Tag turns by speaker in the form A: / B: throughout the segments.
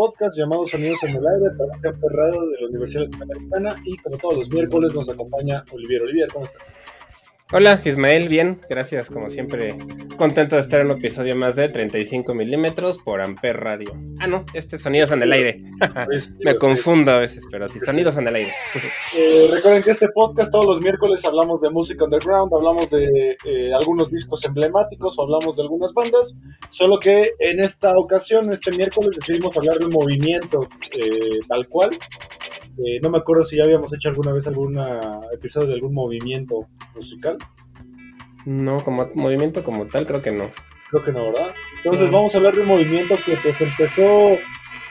A: Podcast llamado Sonidos en el Aire, trabajo Perrado de la Universidad Latinoamericana y como todos los miércoles nos acompaña Olivier. Olivier, ¿cómo estás?
B: Hola Ismael, bien, gracias, como siempre, contento de estar en un episodio más de 35 milímetros por Amper Radio. Ah, no, este Sonidos en el Aire. Me confundo a veces, pero sí, Sonidos en el Aire.
A: Eh, recuerden que este podcast todos los miércoles hablamos de música underground, hablamos de eh, algunos discos emblemáticos o hablamos de algunas bandas, solo que en esta ocasión, este miércoles, decidimos hablar de un movimiento eh, tal cual. Eh, no me acuerdo si ya habíamos hecho alguna vez algún episodio de algún movimiento musical.
B: No, como movimiento como tal, creo que no.
A: Creo que no, ¿verdad? Entonces vamos a hablar de un movimiento que pues empezó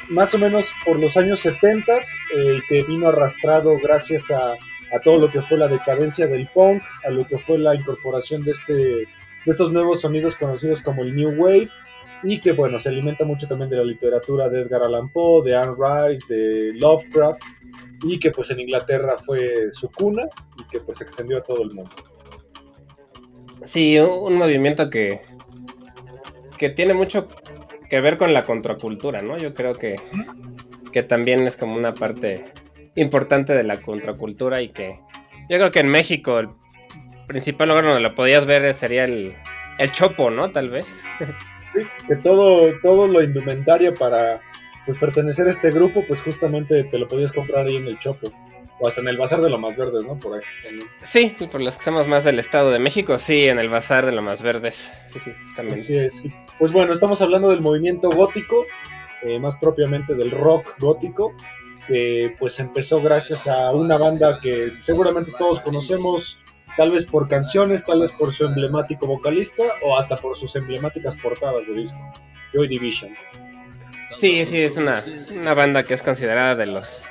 A: más o menos por los años 70 y eh, que vino arrastrado gracias a, a, todo lo que fue la decadencia del punk, a lo que fue la incorporación de, este, de estos nuevos sonidos conocidos como el New Wave y que bueno, se alimenta mucho también de la literatura de Edgar Allan Poe, de Anne Rice, de Lovecraft y que pues en Inglaterra fue su cuna y que pues se extendió a todo el mundo.
B: Sí, un movimiento que, que tiene mucho que ver con la contracultura, ¿no? Yo creo que, que también es como una parte importante de la contracultura y que yo creo que en México el principal lugar donde lo podías ver sería el, el Chopo, ¿no? Tal vez.
A: Sí, que todo, todo lo indumentario para pues pertenecer a este grupo, pues justamente te lo podías comprar ahí en el Chopo. O hasta en el Bazar de lo Más Verdes, ¿no? Por ahí.
B: Sí, por los que somos más del Estado de México, sí, en el Bazar de lo Más Verdes. Sí, sí, también.
A: Así es, sí. Pues bueno, estamos hablando del movimiento gótico, eh, más propiamente del rock gótico, que pues empezó gracias a una banda que seguramente todos conocemos, tal vez por canciones, tal vez por su emblemático vocalista o hasta por sus emblemáticas portadas de disco, Joy Division.
B: Sí, sí, es una, una banda que es considerada de los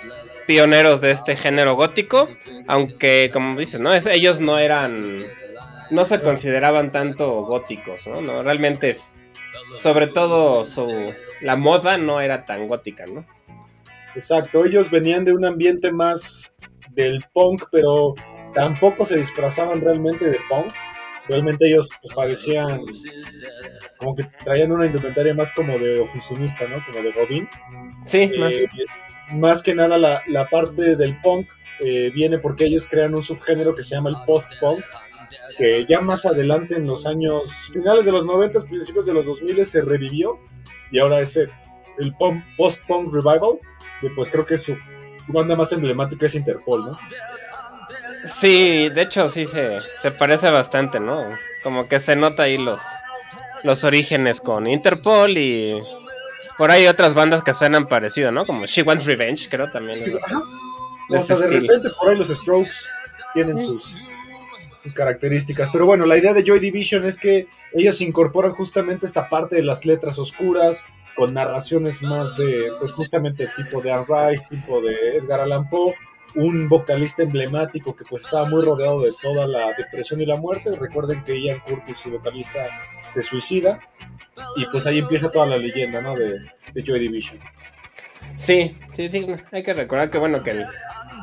B: pioneros de este género gótico, aunque como dices, ¿no? Es, ellos no eran, no se consideraban tanto góticos, ¿no? no realmente, sobre todo su, la moda no era tan gótica, ¿no?
A: Exacto, ellos venían de un ambiente más del punk, pero tampoco se disfrazaban realmente de punks. Realmente ellos pues parecían como que traían una indumentaria más como de oficinista, ¿no? Como de Godín.
B: Sí, eh, más
A: más que nada la, la parte del punk eh, viene porque ellos crean un subgénero que se llama el post-punk, que ya más adelante en los años finales de los 90, principios de los 2000 se revivió y ahora es el, post-punk revival, que pues creo que su, su, banda más emblemática es Interpol, ¿no?
B: Sí, de hecho sí se, se parece bastante, ¿no? Como que se nota ahí los, los orígenes con Interpol y por ahí otras bandas que suenan parecido, ¿no? Como She Wants Revenge, creo también.
A: Sí, o sea, de repente por ahí los Strokes tienen sus, sus, características. Pero bueno, la idea de Joy Division es que ellos incorporan justamente esta parte de las letras oscuras, con narraciones más de, pues justamente tipo de Anne Rice, tipo de Edgar Allan Poe, un vocalista emblemático que pues estaba muy rodeado de toda la depresión y la muerte. Recuerden que Ian Curtis, su vocalista, se suicida. Y pues ahí empieza toda la leyenda, ¿no? De, de Joy Division.
B: Sí, sí, sí, hay que recordar que bueno, que el,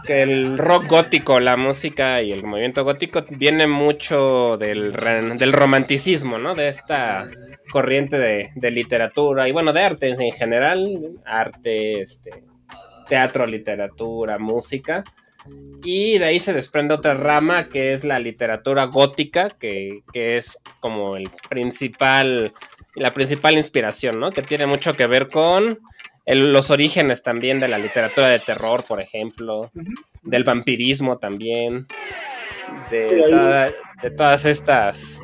B: que el rock gótico, la música y el movimiento gótico viene mucho del, del romanticismo, ¿no? De esta corriente de, de, literatura y bueno, de arte en general, arte, este, teatro, literatura, música. Y de ahí se desprende otra rama que es la literatura gótica, que, es como el principal, la principal inspiración, ¿no? Que tiene mucho que ver con los orígenes también de la literatura de terror, por ejemplo, del vampirismo también, de, de todas estas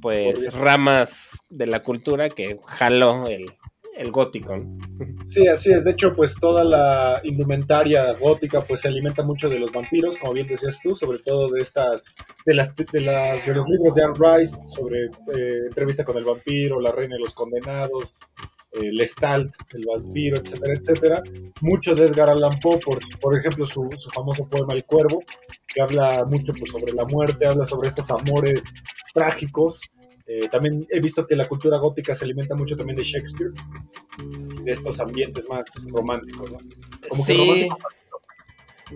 B: pues ramas de la cultura que jaló el, el gótico.
A: Sí, así es. De hecho, pues toda la indumentaria gótica pues se alimenta mucho de los vampiros, como bien decías tú, sobre todo de estas, de las, de las, de los libros de Anne Rice sobre eh, entrevista con el vampiro, la reina de los condenados, eh, Lestat, el vampiro, etcétera, etcétera. Mucho de Edgar Allan Poe, por, por ejemplo, su, su, famoso poema El Cuervo, que habla mucho pues, sobre la muerte, habla sobre estos amores trágicos eh, también he visto que la cultura gótica se alimenta mucho también de Shakespeare, de estos ambientes más románticos, ¿no?
B: Como sí.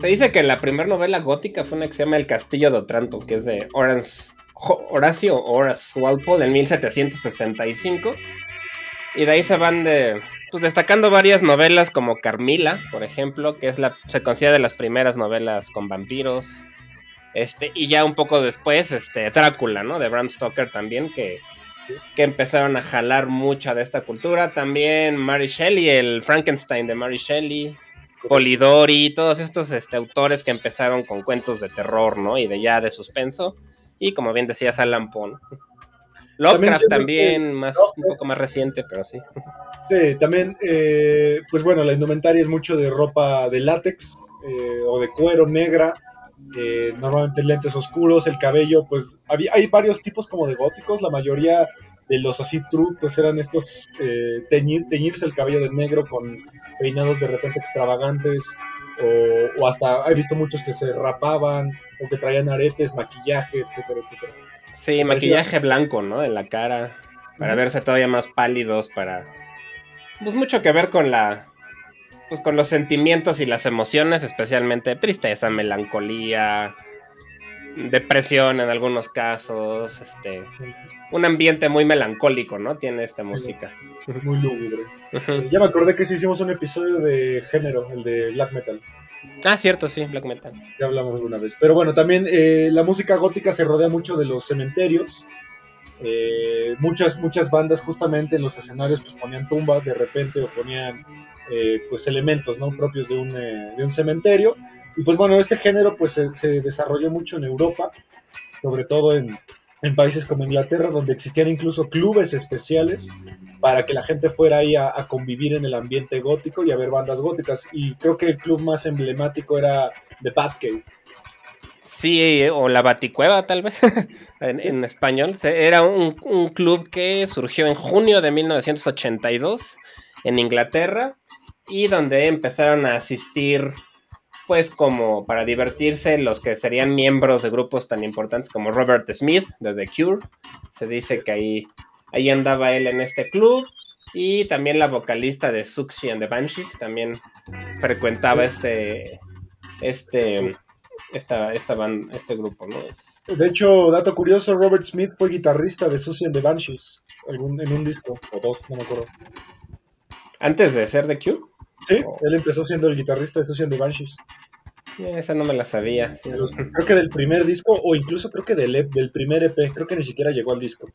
B: Se dice que la primera novela gótica fue una que se llama El Castillo de Otranto, que es de Horace, Horacio Horace Walpole en 1765. Y de ahí se van de, pues destacando varias novelas como Carmila, por ejemplo, que es la, se considera de las primeras novelas con vampiros. Este, y ya un poco después, este, Drácula, ¿no? De Bram Stoker también, que, que empezaron a jalar mucha de esta cultura. También Mary Shelley, el Frankenstein de Mary Shelley, Polidori, todos estos este, autores que empezaron con cuentos de terror, ¿no? Y de ya de suspenso. Y como bien decías, Alan Poe. Lovecraft también, más, un poco más reciente, pero sí.
A: Sí, también, eh, pues bueno, la indumentaria es mucho de ropa de látex eh, o de cuero negra eh, normalmente lentes oscuros, el cabello, pues había, hay varios tipos como de góticos, la mayoría de los así true, pues eran estos eh, teñirse el cabello de negro con peinados de repente extravagantes, o, hasta he visto muchos que se rapaban, o que traían aretes, maquillaje, etcétera, etcétera.
B: Sí, maquillaje blanco, ¿no? En la cara, para verse todavía más pálidos, para... Pues mucho que ver con la, pues con los sentimientos y las emociones, especialmente tristeza, melancolía, depresión en algunos casos, este, un ambiente muy melancólico, ¿no? Tiene esta música.
A: Muy lúgubre. ya me acordé que sí hicimos un episodio de género, el de black metal.
B: Ah, cierto, sí, black metal.
A: Ya hablamos alguna vez. Pero bueno, también eh, la música gótica se rodea mucho de los cementerios. Eh, muchas, muchas bandas justamente en los escenarios pues ponían tumbas de repente o ponían eh, pues elementos ¿no? propios de un, eh, de un, cementerio. Y pues bueno, este género pues se, desarrolló mucho en Europa, sobre todo en, en, países como Inglaterra, donde existían incluso clubes especiales para que la gente fuera ahí a, convivir en el ambiente gótico y a ver bandas góticas. Y creo que el club más emblemático era The Batcave.
B: Sí, o la Baticueva tal vez, en, español. Era un, un, club que surgió en junio de 1982 en Inglaterra y donde empezaron a asistir pues como para divertirse los que serían miembros de grupos tan importantes como Robert Smith de The Cure. Se dice que ahí, ahí andaba él en este club y también la vocalista de Suxy and the Banshees también frecuentaba este este esta, esta este grupo, ¿no?
A: De hecho, dato curioso, Robert Smith fue guitarrista de Susie and the Banshees en un disco, o dos, no me acuerdo.
B: ¿Antes de ser The Cure?
A: Sí, él empezó siendo el guitarrista de and the Banshees.
B: esa no me la sabía.
A: Creo que del primer disco, o incluso creo que del, e del primer EP, creo que ni siquiera llegó al disco.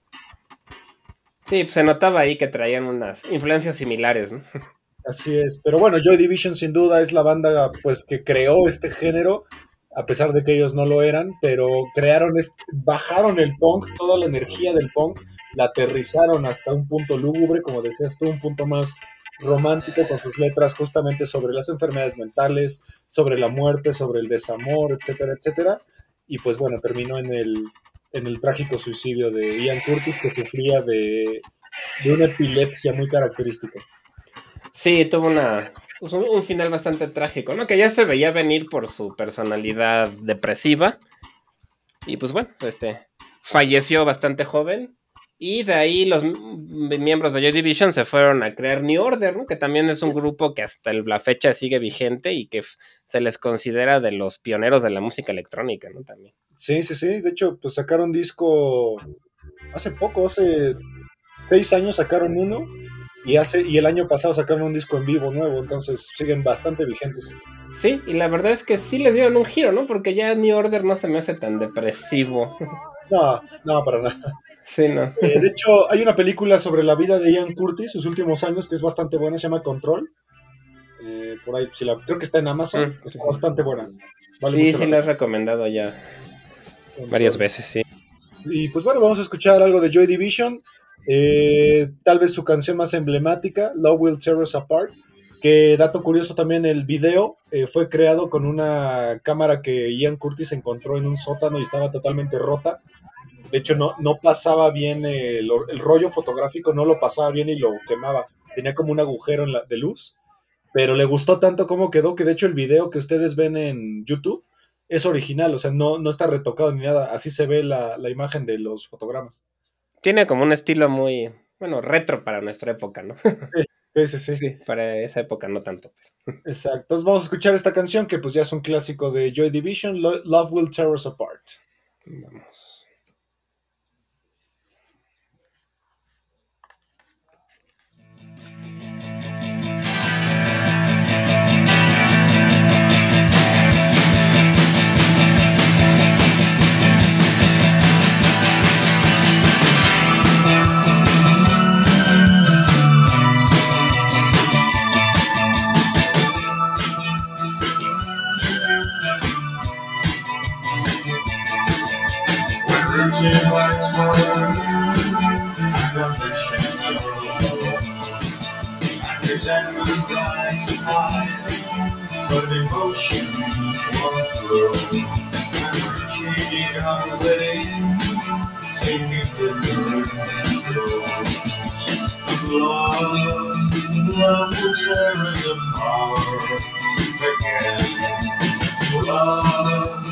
B: Sí, pues se notaba ahí que traían unas influencias similares, ¿no?
A: Así es, pero bueno, Joy Division sin duda es la banda pues que creó este género, a pesar de que ellos no lo eran, pero crearon, bajaron el punk, toda la energía del punk, la aterrizaron hasta un punto lúgubre, como decías tú, un punto más romántico con sus letras justamente sobre las enfermedades mentales, sobre la muerte, sobre el desamor, etcétera, etcétera. Y pues bueno, terminó en el, en el trágico suicidio de Ian Curtis que sufría de, de una epilepsia muy característica.
B: Sí, tuvo una, pues, un, final bastante trágico, ¿no? Que ya se veía venir por su personalidad depresiva. Y pues bueno, este falleció bastante joven y de ahí los miembros de Joy Division se fueron a crear New Order, ¿no? que también es un grupo que hasta la fecha sigue vigente y que se les considera de los pioneros de la música electrónica, ¿no? También.
A: Sí, sí, sí. De hecho, pues sacaron disco hace poco, hace seis años sacaron uno y, hace, y el año pasado sacaron un disco en vivo nuevo, entonces siguen bastante vigentes.
B: Sí, y la verdad es que sí les dieron un giro, ¿no? Porque ya New Order no se me hace tan depresivo.
A: No, no, para nada.
B: Sí, no.
A: Eh, de hecho, hay una película sobre la vida de Ian Curtis, sus últimos años, que es bastante buena, se llama Control. Eh, por ahí, si la, creo que está en Amazon, mm. está bastante buena.
B: sí, sí, la he recomendado ya varias veces, sí.
A: Y pues bueno, vamos a escuchar algo de Joy Division. Eh, tal vez su canción más emblemática, Love Will Tear Us Apart. Que dato curioso también, el video fue creado con una cámara que Ian Curtis encontró en un sótano y estaba totalmente rota. De hecho, no, no pasaba bien el, rollo fotográfico, no lo pasaba bien y lo quemaba. Tenía como un agujero en la, de luz. Pero le gustó tanto cómo quedó que de hecho el video que ustedes ven en YouTube es original, o sea, no, no está retocado ni nada. Así se ve la, imagen de los fotogramas.
B: Tiene como un estilo muy, bueno, retro para nuestra época, ¿no?
A: Sí, sí, sí. sí
B: para esa época no tanto.
A: Exacto. Entonces vamos a escuchar esta canción que pues ya es un clásico de Joy Division, Love Will Tear Us Apart. Vamos. High But emotions won't grow we're changing our way Taking different roads Love, love will tear us apart again Love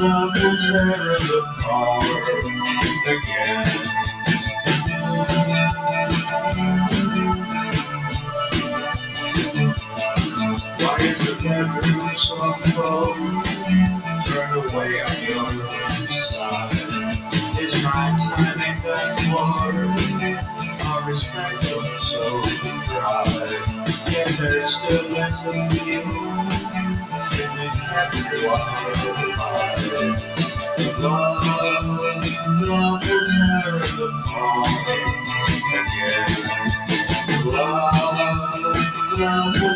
A: love will tear us apart again. parents of love turn away on the other side. Is my time in that water? Our respect looks so dry. Yet there's still less of you
C: in the capture wild Love, love will tear us apart again. Love, love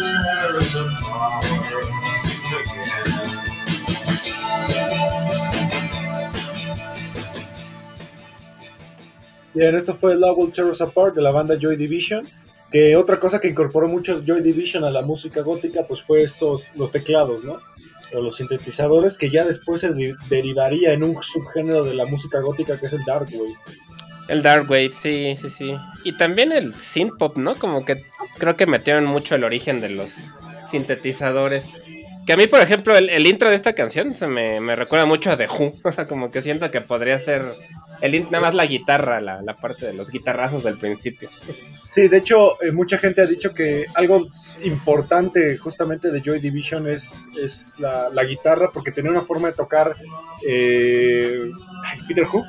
A: Bien, esto fue Love Will Tear Us Apart de la banda Joy Division. Que otra cosa que incorporó mucho Joy Division a la música gótica, pues fue estos, los teclados, ¿no? O los sintetizadores, que ya después se derivaría en un subgénero de la música gótica que es el Dark Wave.
B: El Dark Wave, sí, sí, sí. Y también el synth pop, ¿no? Como que creo que metieron mucho el origen de los sintetizadores. Que a mí, por ejemplo, el, intro de esta canción se me, me, recuerda mucho a The Who. O sea, como que siento que podría ser el nada más la guitarra, la, la, parte de los guitarrazos del principio.
A: Sí, de hecho, eh, mucha gente ha dicho que algo importante justamente de Joy Division es, es la, la guitarra, porque tenía una forma de tocar eh, Peter Hook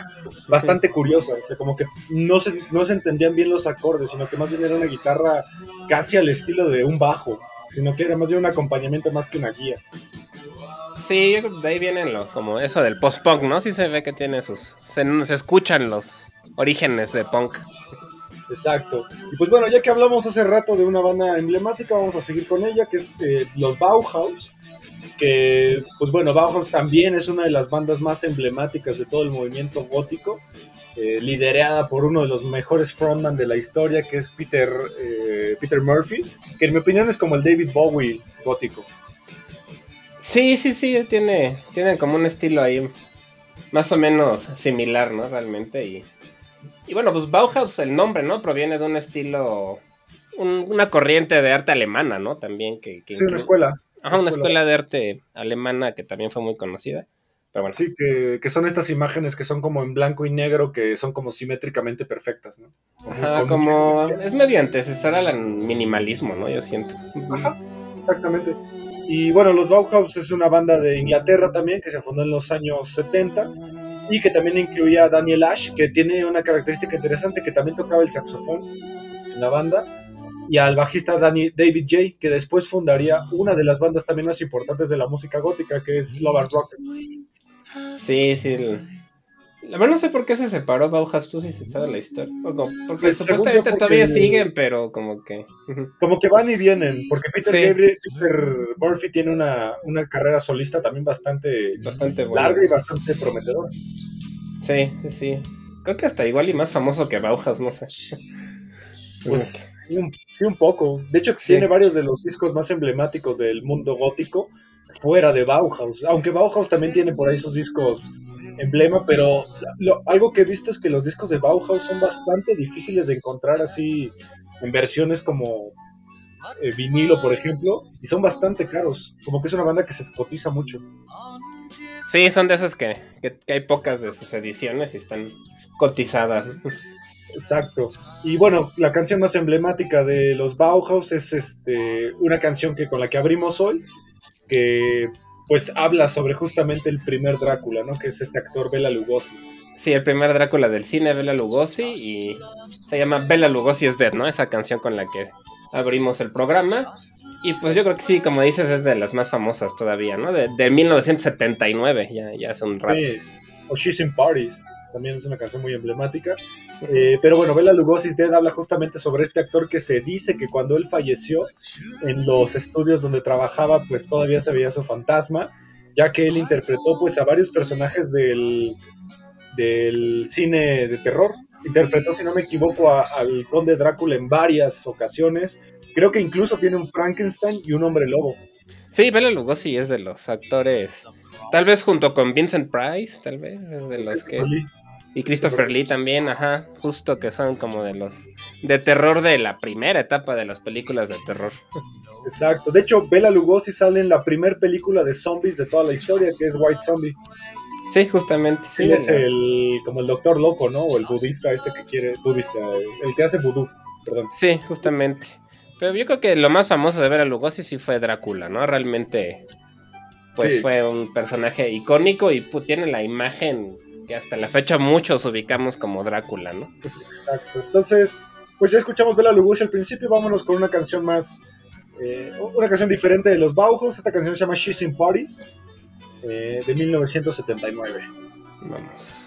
A: bastante curiosa. O sea, como que no se, no se entendían bien los acordes, sino que más bien era una guitarra casi al estilo de un bajo, sino que era más bien un acompañamiento más que una guía.
B: Sí, de ahí vienen lo, como eso del post-punk, ¿no? Sí se ve que tiene sus... Se, escuchan los orígenes de punk.
A: Exacto. Y pues bueno, ya que hablamos hace rato de una banda emblemática, vamos a seguir con ella, que es eh, los Bauhaus. Que, pues bueno, Bauhaus también es una de las bandas más emblemáticas de todo el movimiento gótico, eh, liderada por uno de los mejores frontman de la historia, que es Peter, eh, Peter Murphy, que en mi opinión es como el David Bowie gótico.
B: Sí, sí, sí, tiene, tiene como un estilo ahí más o menos similar, ¿no? Realmente. Y, y bueno, pues Bauhaus, el nombre, ¿no? Proviene de un estilo, una corriente de arte alemana, ¿no? También que...
A: sí, una escuela.
B: Ajá, una escuela. de arte alemana que también fue muy conocida. Pero bueno.
A: Sí, que, que, son estas imágenes que son como en blanco y negro, que son como simétricamente perfectas, ¿no?
B: Ajá, como... Es mediante, antecesor al minimalismo, ¿no? Yo siento.
A: Ajá, exactamente. Y bueno, los Bauhaus es una banda de Inglaterra también que se fundó en los años 70 y que también incluía a Daniel Ash, que tiene una característica interesante que también tocaba el saxofón en la banda. y al bajista Danny, David J, que después fundaría una de las bandas también más importantes de la música gótica, que es Love and Rock.
B: Sí, sí. La verdad no sé por qué se separó Bauhaus, tú si se sabe la historia. porque pues, supuestamente todavía siguen, pero como que...
A: Como que van y vienen, porque Peter, Murphy tiene una, carrera solista también bastante, bastante larga y bastante prometedora.
B: Sí, sí. Creo que hasta igual y más famoso que Bauhaus, no sé.
A: Pues sí un, poco. De hecho, tiene varios de los discos más emblemáticos del mundo gótico fuera de Bauhaus. Aunque Bauhaus también tiene por ahí sus discos emblema, pero algo que he visto es que los discos de Bauhaus son bastante difíciles de encontrar así en versiones como eh, vinilo, por ejemplo, y son bastante caros. Como que es una banda que se cotiza mucho.
B: Sí, son de esas que, que hay pocas de sus ediciones y están cotizadas.
A: Exacto. Y bueno, la canción más emblemática de los Bauhaus es este una canción que con la que abrimos hoy, que pues habla sobre justamente el primer Drácula, ¿no? Que es este actor Bela Lugosi.
B: Sí, el primer Drácula del cine, Bela Lugosi, y se llama Bela Lugosi is Dead, ¿no? Esa canción con la que abrimos el programa. Y pues yo creo que sí, como dices, es de las más famosas todavía, ¿no? De, de 1979, ya, ya hace un rato. Sí.
A: O She's in Parties también es una canción muy emblemática. Eh, pero bueno, Bela Lugosi's Dead habla justamente sobre este actor que se dice que cuando él falleció en los estudios donde trabajaba, pues todavía se veía su fantasma, ya que él interpretó pues a varios personajes del, del cine de terror. Interpretó, si no me equivoco, al conde Drácula en varias ocasiones. Creo que incluso tiene un Frankenstein y un hombre lobo.
B: Sí, Bela Lugosi es de los actores, tal vez junto con Vincent Price, tal vez es de los que... Y Christopher Lee también, ajá, justo que son como de los de terror de la primera etapa de las películas de terror.
A: Exacto. De hecho, Bela Lugosi sale en la primera película de zombies de toda la historia, que es White Zombie.
B: Sí, justamente.
A: Sí, es el como el doctor loco, ¿no? O el budista este que quiere, budista, el que hace vudú, perdón.
B: Sí, justamente. Pero yo creo que lo más famoso de Bela Lugosi sí fue Drácula, ¿no? Realmente pues fue un personaje icónico y tiene la imagen que hasta la fecha muchos ubicamos como Drácula, ¿no?
A: Exacto. Entonces, pues ya escuchamos Bela Lugosi al principio, vámonos con una canción más, eh, una canción diferente de los Bauhaus. Esta canción se llama She's in Parties, eh, de 1979. Vamos.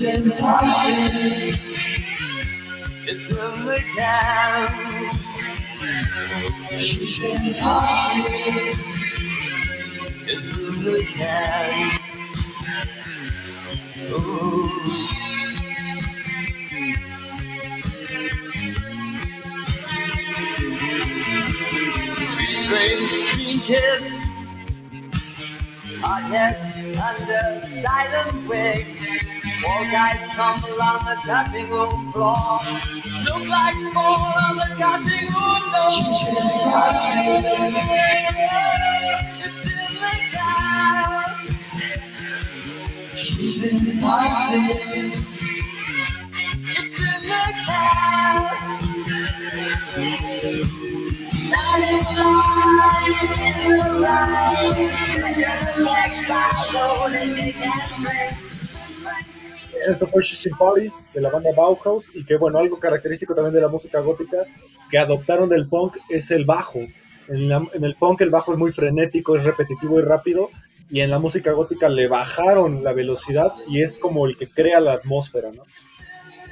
A: Years. She's in parties. It's in the can. She's in parties. It's in the can. Ooh. scream, screen kiss. Hot heads under silent wigs. Four guys tumble on the cutting room floor. Look like small on the cutting room floor. It's in the car. She's in parties. It's Esto fue She's Parties de la banda Bauhaus y que bueno, algo característico también de la música gótica que adoptaron del punk es el bajo. En, en, el punk el bajo es muy frenético, es repetitivo y rápido y en la música gótica le bajaron la velocidad y es como el que crea la atmósfera, ¿no?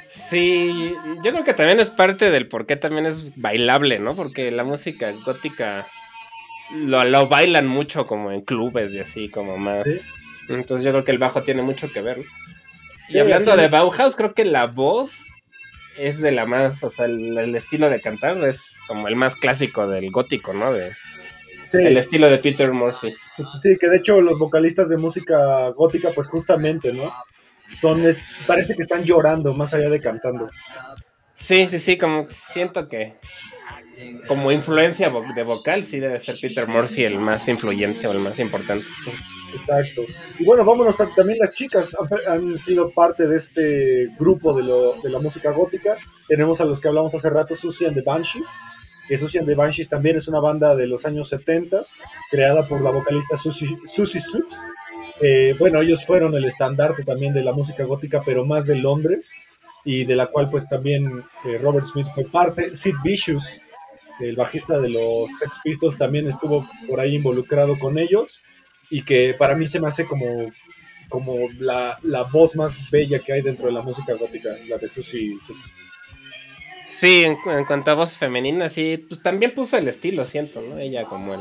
B: Sí, yo creo que también es parte del por qué también es bailable, ¿no? Porque la música gótica lo, bailan mucho como en clubes y así, como más. Entonces yo creo que el bajo tiene mucho que ver. y hablando de Bauhaus, creo que la voz es de la más, o sea, el, estilo de cantar es como el más clásico del gótico, ¿no? De, El estilo de Peter Murphy.
A: Sí, que de hecho los vocalistas de música gótica, pues justamente, ¿no? Son, parece que están llorando más allá de cantando.
B: Sí, sí, sí, como siento que como influencia de vocal sí debe ser Peter Murphy el más influyente o el más importante.
A: Exacto. Y bueno, vámonos, también las chicas han, sido parte de este grupo de, lo, de, la música gótica. Tenemos a los que hablamos hace rato, Susie and the Banshees, que Susie and the Banshees también es una banda de los años 70, creada por la vocalista Susie, Susie eh, bueno, ellos fueron el estandarte también de la música gótica, pero más de Londres, y de la cual pues también eh, Robert Smith fue parte. Sid Vicious, el bajista de los Sex Pistols, también estuvo por ahí involucrado con ellos y que para mí se me hace como, como la, voz más bella que hay dentro de la música gótica, la de Susie Six.
B: Sí, en, cuanto a voz femenina, sí, pues también puso el estilo, siento, ¿no? Ella como el,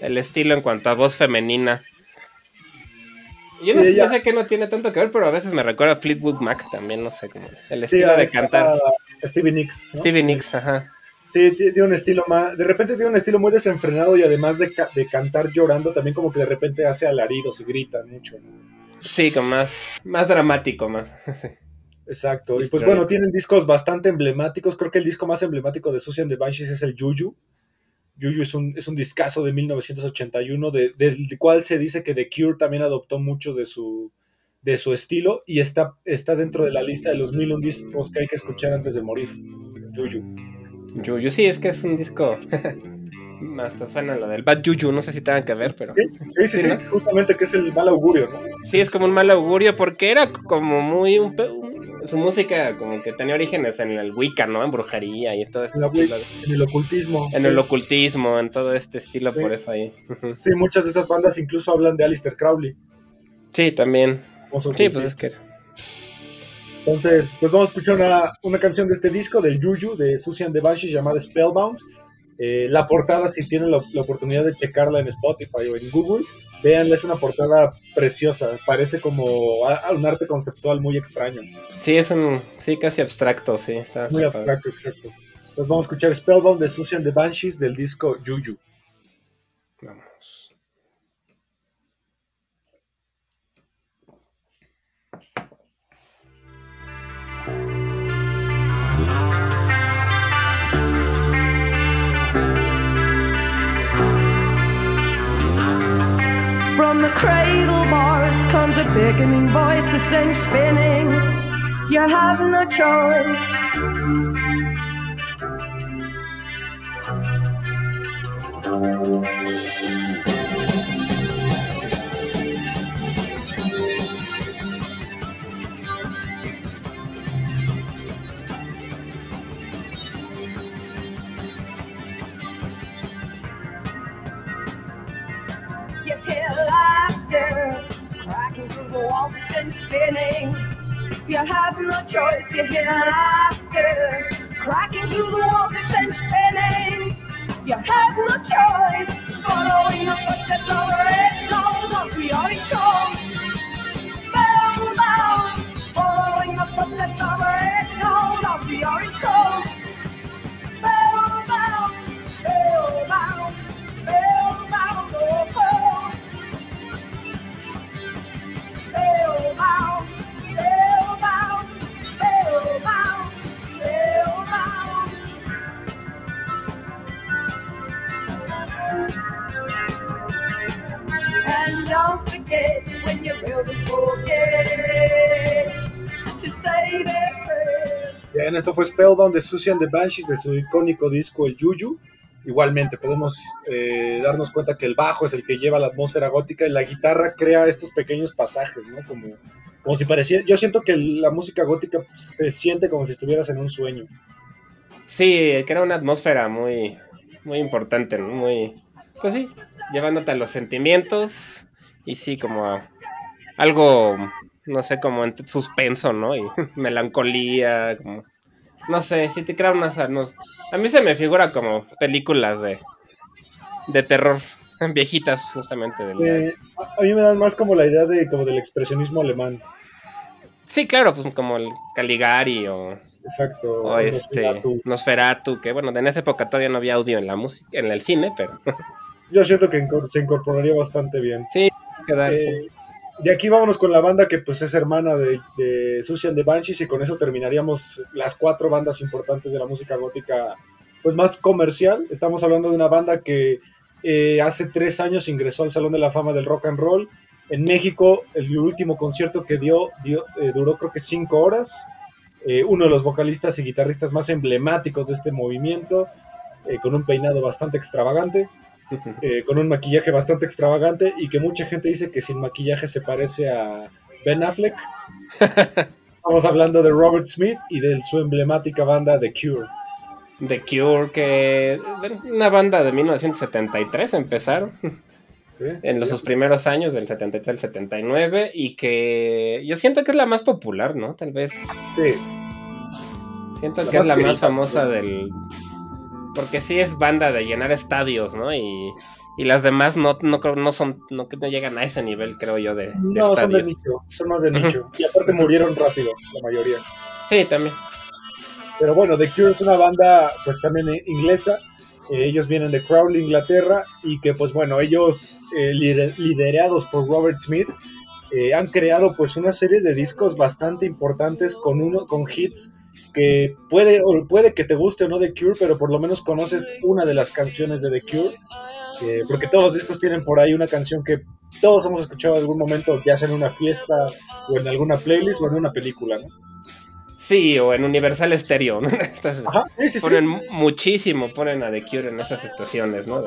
B: el estilo en cuanto a voz femenina. Yo no, sé que no tiene tanto que ver, pero a veces me recuerda a Fleetwood Mac también, no sé, como el estilo de cantar.
A: Stevie Nicks.
B: Stevie Nicks, ajá.
A: Sí, tiene un estilo más. De repente tiene un estilo muy desenfrenado y además de, de cantar llorando, también como que de repente hace alaridos y grita mucho.
B: Sí, como más, más dramático, más.
A: Exacto. Y pues bueno, tienen discos bastante emblemáticos. Creo que el disco más emblemático de Susan the Banshees es el Juju. Juju es un, es un discazo de 1981, de, del cual se dice que The Cure también adoptó mucho de su, de su estilo y está, está dentro de la lista de los mil un discos que hay que escuchar antes de morir. Juju.
B: Yuyu, sí, es que es un disco. Hasta suena lo del Bad Yuyu, no sé si tengan que ver, pero.
A: Sí, sí, sí, justamente que es el mal augurio, ¿no?
B: Sí, es como un mal augurio porque era como muy. Un, su música como que tenía orígenes en el Wicca, ¿no? En brujería y todo este
A: estilo. En el ocultismo.
B: En el ocultismo, en todo este estilo, por eso ahí.
A: Sí, muchas de esas bandas incluso hablan de Alistair Crowley.
B: Sí, también. Sí, pues es que
A: entonces, pues vamos a escuchar una, canción de este disco, del Juju, de Susan de Banshee, llamada Spellbound. Eh, la portada, si tienen la, oportunidad de checarla en Spotify o en Google, véanla, es una portada preciosa. Parece como un arte conceptual muy extraño.
B: Sí, es un, sí, casi abstracto, sí. Está
A: muy abstracto, exacto. Pues vamos a escuchar Spellbound de Susan de Banshees del disco Juju.
D: Comes a beckoning voice, a thing spinning. You have no choice. And spinning. You have no choice, you hear laughter cracking through the walls and spinning. You have no choice, following the footsteps of a red once we are in chose. Spellbound, following the footsteps of a red once we are in chose.
A: Bien, esto fue Spellbound de Susan the Banshees de su icónico disco El Yuyu. Igualmente podemos eh, darnos cuenta que el bajo es el que lleva la atmósfera gótica y la guitarra crea estos pequeños pasajes, ¿no? Como, como si pareciera. Yo siento que la música gótica se siente como si estuvieras en un sueño.
B: Sí, crea una atmósfera muy, muy importante, ¿no? Muy. Pues sí, llevándote a los sentimientos y sí, como algo, no sé, como en suspenso, ¿no? Y melancolía, como no sé, si te crea unas... a mí se me figura como películas de, de terror viejitas, justamente.
A: a mí me dan más como la idea de como del expresionismo alemán.
B: Sí, claro, pues como el Caligari o
A: Exacto.
B: O este, Nosferatu, que bueno, en esa época todavía no había audio en la música, en el cine, pero...
A: Yo siento que se incorporaría bastante bien.
B: Sí, quedarse.
A: Eh, y aquí vámonos con la banda que pues es hermana de, de Susan de Banshees y con eso terminaríamos las cuatro bandas importantes de la música gótica pues más comercial. Estamos hablando de una banda que eh, hace tres años ingresó al Salón de la Fama del Rock and Roll. En México, el último concierto que dio, eh, duró creo que cinco horas. Eh, uno de los vocalistas y guitarristas más emblemáticos de este movimiento, con un peinado bastante extravagante, con un maquillaje bastante extravagante y que mucha gente dice que sin maquillaje se parece a Ben Affleck. Estamos hablando de Robert Smith y de su emblemática banda The Cure.
B: The Cure, que una banda de 1973 empezaron. en los sus primeros años, del 73 al 79, y que yo siento que es la más popular, ¿no? Tal vez.
A: Sí.
B: Siento que es la más famosa del. Porque sí es banda de llenar estadios, ¿no? Y, y las demás no, no, no son, no, no llegan a ese nivel, creo yo, de.
A: no, son de nicho, son más de nicho. Y aparte murieron rápido, la mayoría.
B: Sí, también.
A: Pero bueno, The Cure es una banda pues también inglesa. Eh, ellos vienen de Crowley, Inglaterra, y que pues bueno, ellos eh, liderados por Robert Smith eh, han creado pues una serie de discos bastante importantes con uno con hits que puede o puede que te guste o no The Cure, pero por lo menos conoces una de las canciones de The Cure. porque todos los discos tienen por ahí una canción que todos hemos escuchado en algún momento, ya sea en una fiesta o en alguna playlist o en una película, ¿no?
B: Sí, o en Universal Stereo, ¿no?
A: Ajá, sí, sí,
B: ponen muchísimo, ponen a The Cure en esas situaciones, ¿no?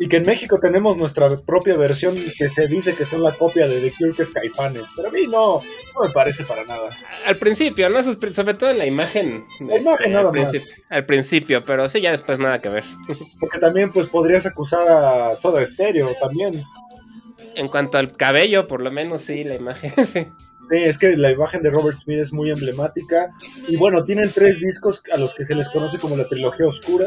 A: Y que en México tenemos nuestra propia versión que se dice que son la copia de The Cure, que es Caifanes. Pero a mí no, no me parece para nada.
B: Al principio, ¿no? Sobre todo en la imagen.
A: La imagen nada al más.
B: Al principio, pero sí, ya después nada que ver.
A: Porque también, pues, podrías acusar a Soda Stereo también.
B: En cuanto al cabello, por lo menos sí, la imagen.
A: Sí, es que la imagen de Robert Smith es muy emblemática. Y bueno, tienen tres discos a los que se les conoce como la trilogía oscura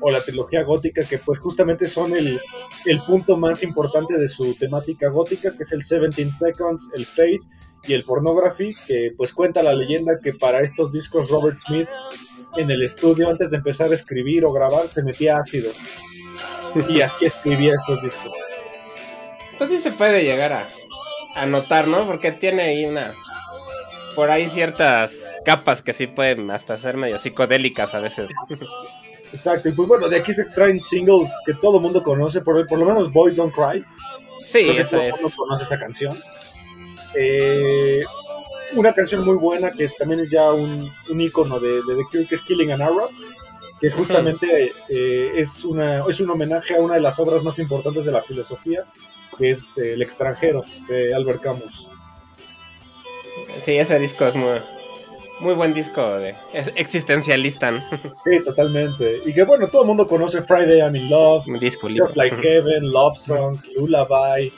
A: o la trilogía gótica, que pues justamente son el, el punto más importante de su temática gótica, que es el 17 Seconds, el Fate y el Pornography, que pues cuenta la leyenda que para estos discos Robert Smith en el estudio antes de empezar a escribir o grabar se metía ácido. Y así escribía estos discos.
B: Sí se puede llegar a, anotar, ¿no? Porque tiene ahí una. Por ahí ciertas capas que sí pueden hasta ser medio psicodélicas a veces.
A: Exacto, y pues bueno, de aquí se extraen singles que todo el mundo conoce, por, por lo menos Boys Don't Cry.
B: Sí, esa todo
A: el mundo conoce esa canción. Eh, una canción muy buena que también es ya un, un icono de, de The Cure, que es Killing an Arrow, que justamente eh, es, una, es un homenaje a una de las obras más importantes de la filosofía, que es El extranjero de Albert Camus.
B: Sí, ese disco es muy, muy buen disco de es existencialista.
A: Sí, totalmente. Y que bueno, todo el mundo conoce Friday I'm in Love,
B: disco
A: Just Like Heaven, Love Song, Lullaby.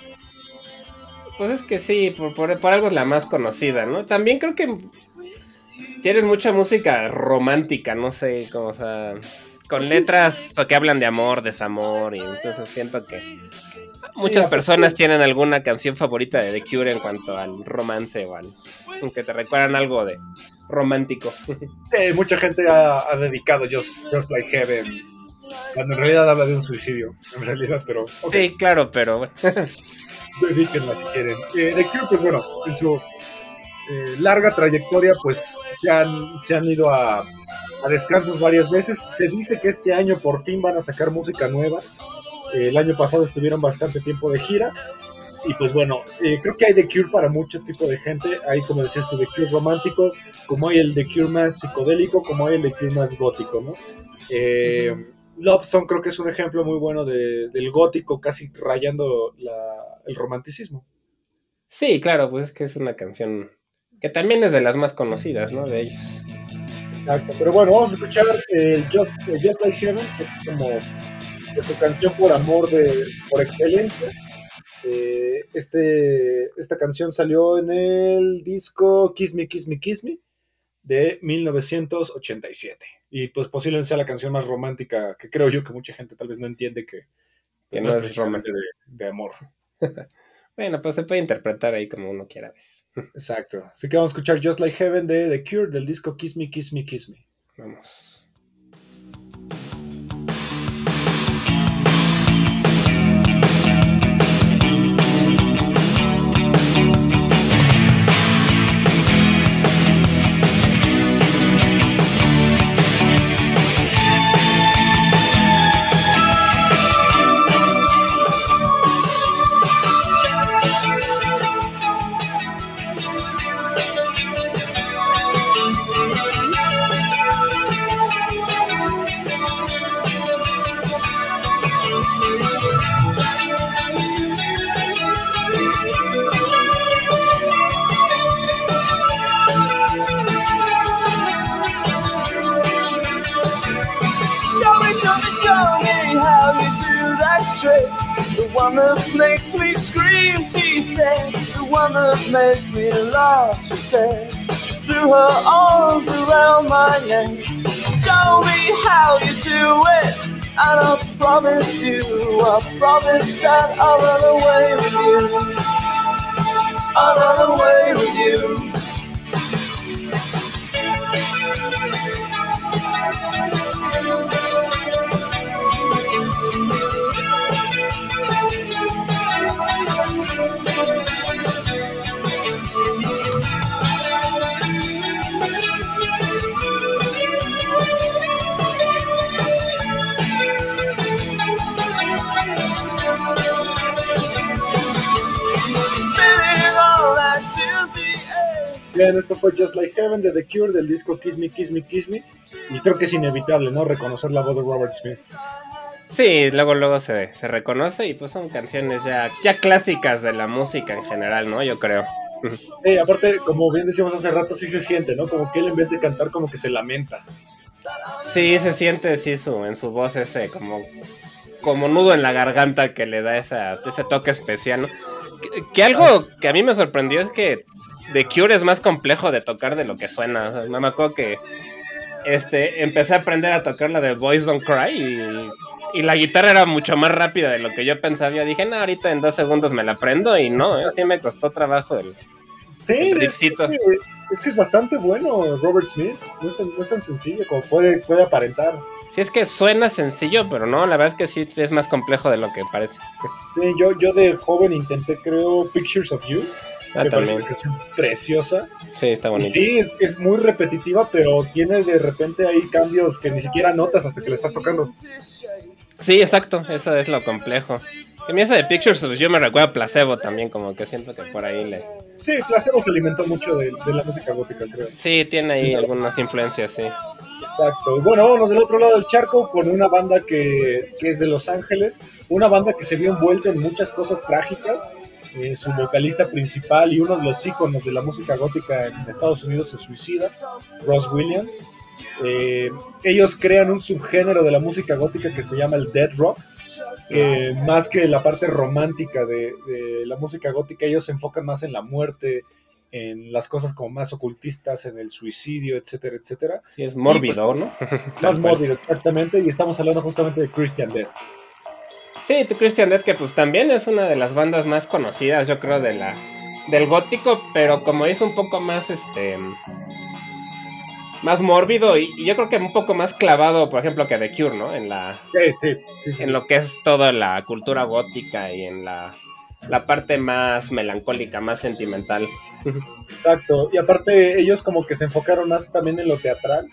B: Pues es que sí, por, por, algo es la más conocida, ¿no? También creo que tienen mucha música romántica, no sé, como, o sea, con letras que hablan de amor, desamor, y entonces siento que Muchas personas tienen alguna canción favorita de The Cure en cuanto al romance o al. que te recuerdan algo de romántico.
A: mucha gente ha, dedicado Just, Like Heaven. Cuando en realidad habla de un suicidio, en realidad, pero.
B: Sí, claro, pero.
A: Dedíquenla si quieren. Eh, The Cure, pues bueno, en su eh, larga trayectoria, pues se han, se han ido a, descansos varias veces. Se dice que este año por fin van a sacar música nueva el año pasado estuvieron bastante tiempo de gira. Y pues bueno, eh, creo que hay The Cure para mucho tipo de gente. Hay, como decías tú, The Cure romántico, como hay el The Cure más psicodélico, como hay el The Cure más gótico, ¿no? Eh, Love creo que es un ejemplo muy bueno del gótico, casi rayando el romanticismo.
B: Sí, claro, pues que es una canción que también es de las más conocidas, ¿no? De ellos.
A: Exacto, pero bueno, vamos a escuchar el Just, Just Like Heaven, que es como de su canción por amor de, por excelencia. Eh, este, esta canción salió en el disco Kiss Me, Kiss Me, Kiss Me de 1987. Y pues posiblemente sea la canción más romántica que creo yo que mucha gente tal vez no entiende que,
B: no, es, romántica
A: de, amor.
B: bueno, pues se puede interpretar ahí como uno quiera.
A: Exacto. Así que vamos a escuchar Just Like Heaven de The Cure del disco Kiss Me, Kiss Me, Kiss Me.
B: Vamos.
D: Makes me scream, she said. The one that makes me laugh, she said. Threw her arms around my neck. Show me how you do it. And I promise you, I promise that I'll run away with you. I'll run away with you.
A: Bien, esto fue Just Like Heaven de The Cure del disco Kiss Me, Kiss Me, Kiss Me. Y creo que es inevitable, ¿no? Reconocer la voz de Robert Smith.
B: Sí, luego luego se, se reconoce y pues son canciones ya, ya clásicas de la música en general, ¿no? Yo creo.
A: Sí, aparte, como bien decíamos hace rato, sí se siente, ¿no? Como que él en vez de cantar como que se lamenta.
B: Sí, se siente, sí, su, en su voz ese como, como nudo en la garganta que le da esa, ese toque especial, ¿no? que algo que a mí me sorprendió es que The Cure es más complejo de tocar de lo que suena. me acuerdo que este, empecé a aprender a tocar la de Boys Don't Cry y, la guitarra era mucho más rápida de lo que yo pensaba. Yo dije, no, ahorita en dos segundos me la aprendo y no, ¿eh? sí me costó trabajo el,
A: Sí, es, que es bastante bueno Robert Smith. No es tan, no es tan sencillo como puede, puede aparentar.
B: Sí, es que suena sencillo, pero no, la verdad es que sí es más complejo de lo que parece.
A: Sí, yo, yo de joven intenté, creo, Pictures of You. Ah, me parece una preciosa.
B: Sí, está bonita.
A: Sí, es, es, muy repetitiva, pero tiene de repente ahí cambios que ni siquiera notas hasta que le estás tocando.
B: Sí, exacto, eso es lo complejo. Que mi esa de Pictures of You me recuerda a Placebo también, como que siento que por ahí le...
A: Sí, Placebo se alimentó mucho de, de la música gótica, creo.
B: Sí, tiene ahí algunas influencias, sí.
A: Exacto. Y bueno, vámonos del otro lado del charco con una banda que, que, es de Los Ángeles, una banda que se vio envuelta en muchas cosas trágicas, eh, su vocalista principal y uno de los íconos de la música gótica en Estados Unidos se suicida, Ross Williams. Eh, ellos crean un subgénero de la música gótica que se llama el dead rock, que más que la parte romántica de, de, la música gótica, ellos se enfocan más en la muerte, en las cosas como más ocultistas, en el suicidio, etcétera, etcétera.
B: Sí, es mórbido,
A: pues,
B: ¿no?
A: más mórbido, exactamente, y estamos hablando justamente de Christian Death.
B: Sí, Christian Death, que pues también es una de las bandas más conocidas, yo creo, de la del gótico, pero como es un poco más este más mórbido y, y, yo creo que un poco más clavado, por ejemplo, que The Cure, ¿no? En la
A: sí, sí, sí,
B: en lo que es toda la cultura gótica y en la la parte más melancólica, más sentimental.
A: Exacto, y aparte ellos como que se enfocaron más también en lo teatral,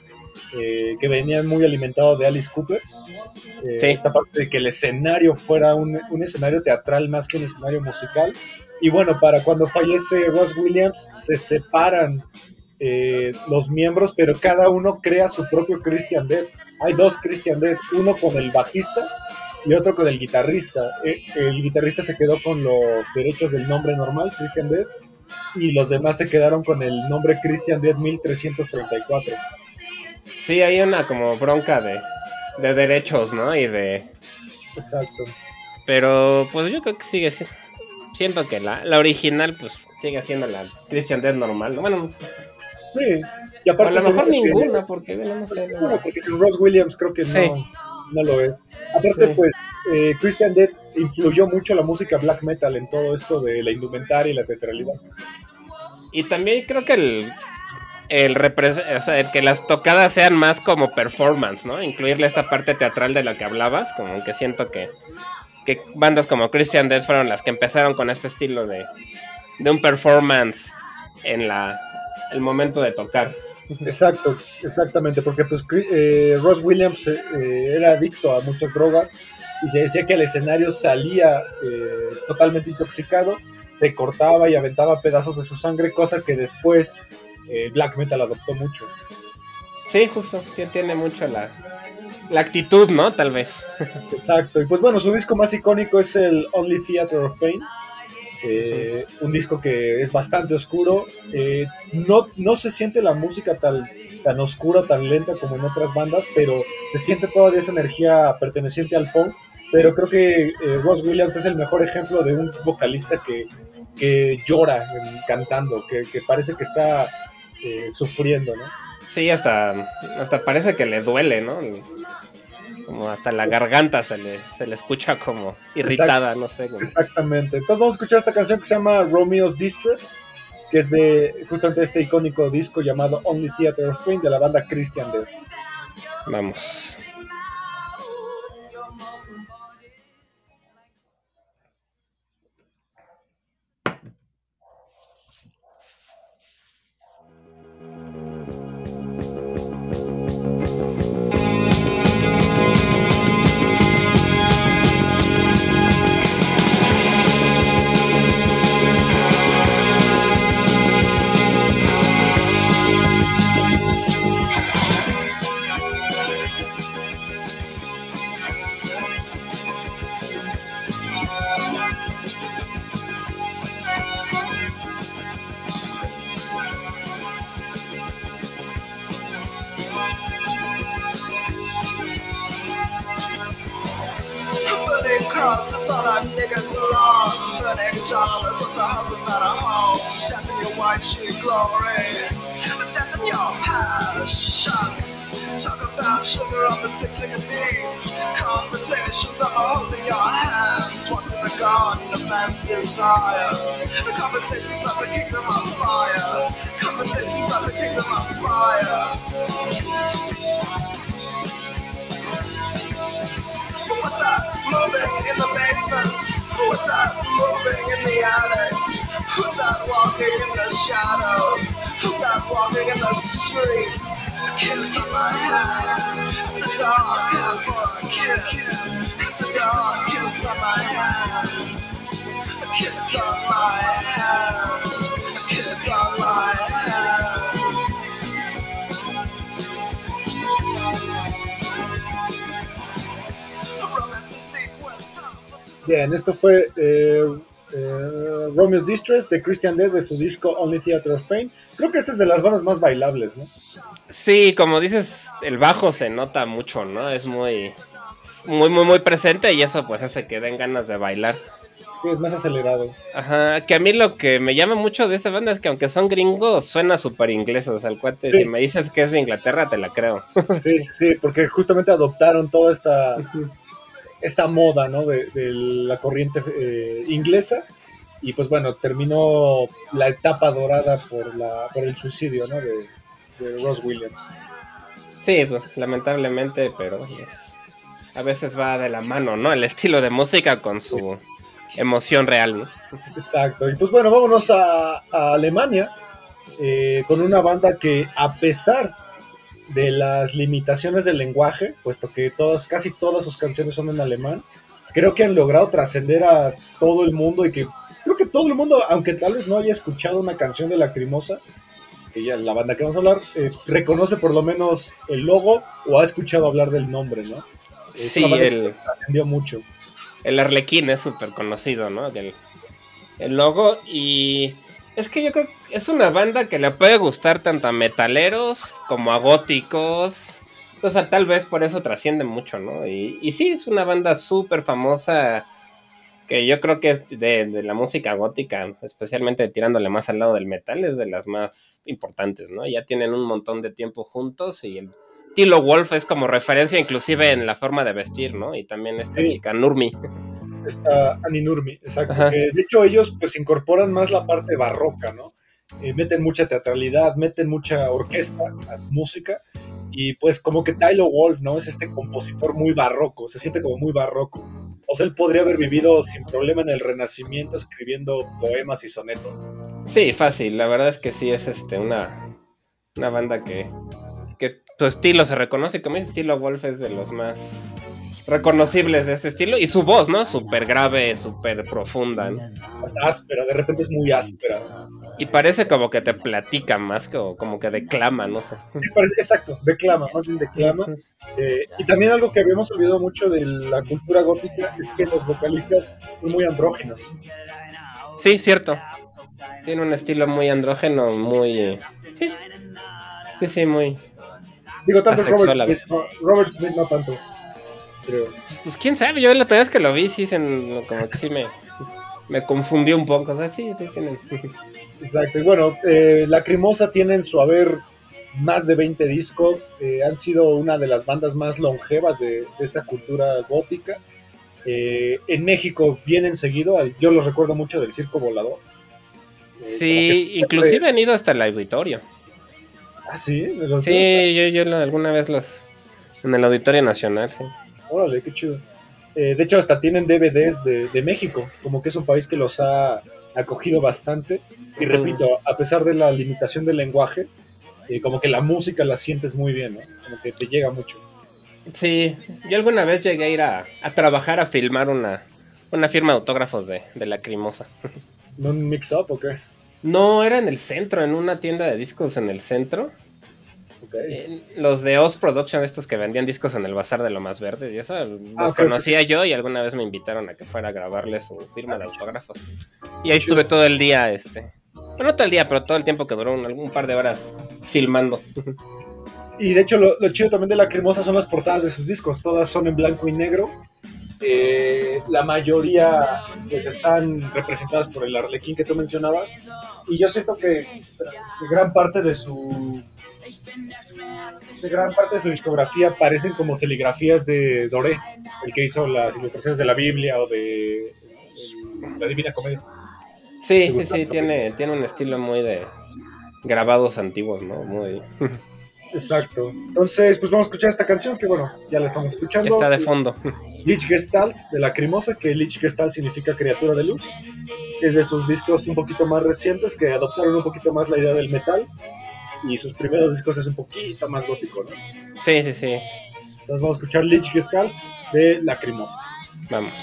A: eh, que venían muy alimentados de Alice Cooper. Eh,
B: sí.
A: Esta parte de que el escenario fuera un, un, escenario teatral más que un escenario musical. Y bueno, para cuando fallece Ross Williams, se separan eh, los miembros, pero cada uno crea su propio Christian Death. Hay dos Christian Death, uno con el bajista y otro con el guitarrista. El guitarrista se quedó con los derechos del nombre normal, Christian Death, y los demás se quedaron con el nombre Christian Death 1334.
B: Sí, hay una como bronca de, de derechos, ¿no? Y de...
A: Exacto.
B: Pero pues yo creo que sigue siendo... Siento que la, la original pues sigue siendo la Christian Death normal, ¿no? Bueno,
A: Sí, y aparte
B: a lo mejor ninguna, que... porque no sé.
A: Bueno, porque Ross Williams creo que no, sí. No lo es. Aparte, sí. pues, eh, Christian Death influyó mucho la música black metal en todo esto de la indumentaria y la teatralidad.
B: Y también creo que el, el, o sea, que las tocadas sean más como performance, ¿no? Incluirle esta parte teatral de la que hablabas, como que siento que, que bandas como Christian Death fueron las que empezaron con este estilo de, de un performance en la el momento de tocar.
A: Exacto, exactamente, porque pues eh, Ross Williams eh, eh, era adicto a muchas drogas y se decía que al escenario salía totalmente intoxicado, se cortaba y aventaba pedazos de su sangre, cosa que después Black Metal adoptó mucho.
B: Sí, justo, que tiene mucho la, la actitud, ¿no? Tal vez.
A: Exacto, y pues bueno, su disco más icónico es el Only Theater of Pain eh, un disco que es bastante oscuro. Eh, no, no se siente la música tan, tan oscura, tan lenta como en otras bandas, pero se siente todavía esa energía perteneciente al punk. Pero creo que eh, Ross Williams es el mejor ejemplo de un vocalista que, que llora cantando, que, que, parece que está sufriendo, ¿no?
B: Sí, hasta, hasta parece que le duele, ¿no? Como hasta la garganta se le, se le escucha como irritada, no sé.
A: Exactamente. Entonces vamos a escuchar esta canción que se llama Romeo's Distress, que es de justamente este icónico disco llamado Only Theater of Pain de la banda Christian Death.
B: Vamos.
E: Sugar on the city of
F: knees.
E: Conversations about holding your hands.
F: Walking in the
E: garden of man's desire.
F: Conversations about
E: the kingdom of fire. Conversations about the kingdom of fire. What's up? Moving in the basement.
F: What's up? Moving
E: in the attic. Who's up? Walking in the shadows. Who's up? Walking in the
F: streets. A
E: kiss
F: on my hat. To dog, for
E: a
F: kiss. To
E: dog, kiss
F: on my hand. A kiss
E: on my
F: hand. A
E: kiss on my
A: Bien, esto fue eh, eh, Romeo's Distress de Christian Dead de su disco Only Theater of Pain. Creo que esta es de las bandas más bailables, ¿no?
B: Sí, como dices, el bajo se nota mucho, ¿no? Es muy, muy, muy, muy presente y eso pues hace que den ganas de bailar.
A: Sí, es más acelerado.
B: Ajá, que a mí lo que me llama mucho de esta banda es que aunque son gringos, suena súper inglés. O sea, el cuate, si me dices que es de Inglaterra, te la creo.
A: Sí, sí, sí, porque justamente adoptaron toda esta esta moda ¿no? de, la corriente eh, inglesa y pues bueno, terminó la etapa dorada por, la, por el suicidio ¿no? de, Ross Williams.
B: Sí, pues lamentablemente, pero a veces va de la mano, ¿no? El estilo de música con su emoción real, ¿no?
A: Exacto. Y pues bueno, vámonos a, Alemania eh, con una banda que a pesar de las limitaciones del lenguaje, puesto que todas, casi todas sus canciones son en alemán, creo que han logrado trascender a todo el mundo y que creo que todo el mundo, aunque tal vez no haya escuchado una canción de Lacrimosa, que ya la banda que vamos a hablar, eh, reconoce por lo menos el logo o ha escuchado hablar del nombre, ¿no?
B: sí, el,
A: trascendió mucho.
B: El Arlequín es súper conocido, ¿no? El, el logo y es que yo creo que es una banda que le puede gustar tanto a metaleros como a góticos. O sea, tal vez por eso trasciende mucho, ¿no? Y, y sí, es una banda súper famosa que yo creo que es de, la música gótica, especialmente tirándole más al lado del metal, es de las más importantes, ¿no? Ya tienen un montón de tiempo juntos y el Tilo Wolf es como referencia inclusive en la forma de vestir, ¿no? Y también esta chica Nurmi
A: esta Aninurmi, exacto. de hecho, ellos pues incorporan más la parte barroca, ¿no? eh, meten mucha teatralidad, meten mucha orquesta música, y pues como que Tyler Wolf, ¿no? Es este compositor muy barroco, se siente como muy barroco. O sea, él podría haber vivido sin problema en el Renacimiento escribiendo poemas y sonetos.
B: Sí, fácil, la verdad es que sí es este una, una banda que, que tu estilo se reconoce, como el estilo Wolf es de los más reconocibles de este estilo. Y su voz, ¿no? Súper grave, súper profunda.
A: Hasta áspera, de repente es muy áspera.
B: Y parece como que te platica más, que, como que declama, no sé.
A: exacto, declama, más bien declama. Eh, y también algo que habíamos olvidado mucho de la cultura gótica es que los vocalistas son muy andrógenos.
B: Sí, cierto. Tiene un estilo muy andrógeno, muy... Sí, sí, sí muy...
A: Digo, tanto Robert Smith, Robert Smith no tanto.
B: Pues quién sabe, yo la primera vez que lo vi, sí, como que sí me, me confundió un poco. O sea, sí, sí tienen.
A: Exacto. Y bueno, eh, Lacrimosa tienen su haber más de 20 discos. Eh, han sido una de las bandas más longevas de, esta cultura gótica. Eh, en México vienen seguido. Yo los recuerdo mucho del Circo Volador.
B: sí, inclusive han ido hasta el auditorio.
A: Ah, sí.
B: Sí, yo, yo alguna vez los. En el Auditorio Nacional, sí.
A: Órale, qué chido. Eh, de hecho, hasta tienen DVDs de, México, como que es un país que los ha acogido bastante. Y repito, a pesar de la limitación del lenguaje, eh, como que la música la sientes muy bien, ¿no? Como que te llega mucho.
B: Sí, yo alguna vez llegué a ir a, trabajar a filmar una, una firma de autógrafos de, de Lacrimosa.
A: ¿No un mix-up o qué?
B: No, era en el centro, en una tienda de discos en el centro. Eh, los de Oz Production, estos que vendían discos en el bazar de lo más verde, y eso ah, los conocía yo y alguna vez me invitaron a que fuera a grabarle su firma de autógrafos. Y ahí estuve todo el día, este. Bueno, no todo el día, pero todo el tiempo que duró un, par de horas filmando.
A: Y de hecho, lo, chido también de la cremosa son las portadas de sus discos. Todas son en blanco y negro. Eh, la mayoría pues están representadas por el arlequín que tú mencionabas. Y yo siento que gran parte de su de gran parte de su discografía parecen como celigrafías de Doré, el que hizo las ilustraciones de la Biblia o de la Divina Comedia.
B: Sí, sí, tiene, tiene un estilo muy de grabados antiguos, ¿no? Muy...
A: Exacto. Entonces, pues vamos a escuchar esta canción que, bueno, ya la estamos escuchando.
B: Está de fondo.
A: Lich Gestalt, de la Crimosa, que Lich Gestalt significa criatura de luz. Es de sus discos un poquito más recientes que adoptaron un poquito más la idea del metal y sus primeros discos es un poquito más gótico, ¿no?
B: Sí, sí, sí.
A: Entonces vamos a escuchar Lich Gestalt de Lacrimosa.
B: Vamos.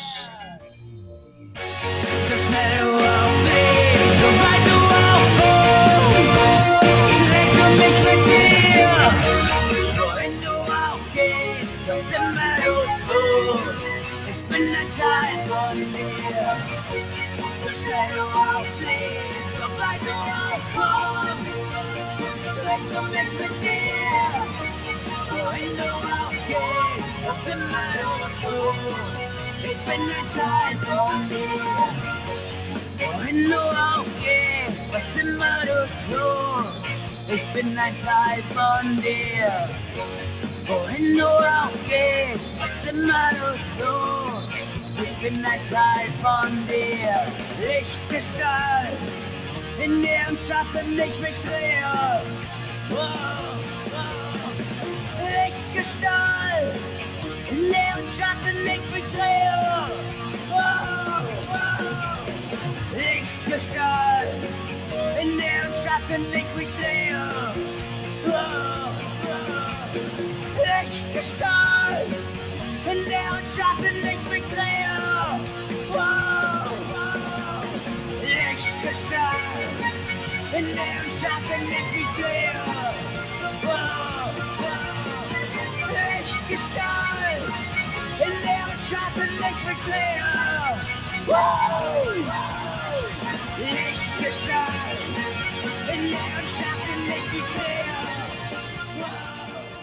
B: Ich bin ein Teil von dir. Wohin du auch gehst, was immer du tust, ich bin ein Teil von dir. Wohin du auch gehst, was immer du tust, ich bin ein Teil von dir. Lichtgestalt, in deren Schatten ich mich drehe. Lichtgestalt, Leer und Schatten, Licht mich drehe. Lichtgestalt, in Leer und Schatten, Licht mich drehe. Lichtgestalt, in Leer und Schatten, Licht mich drehe.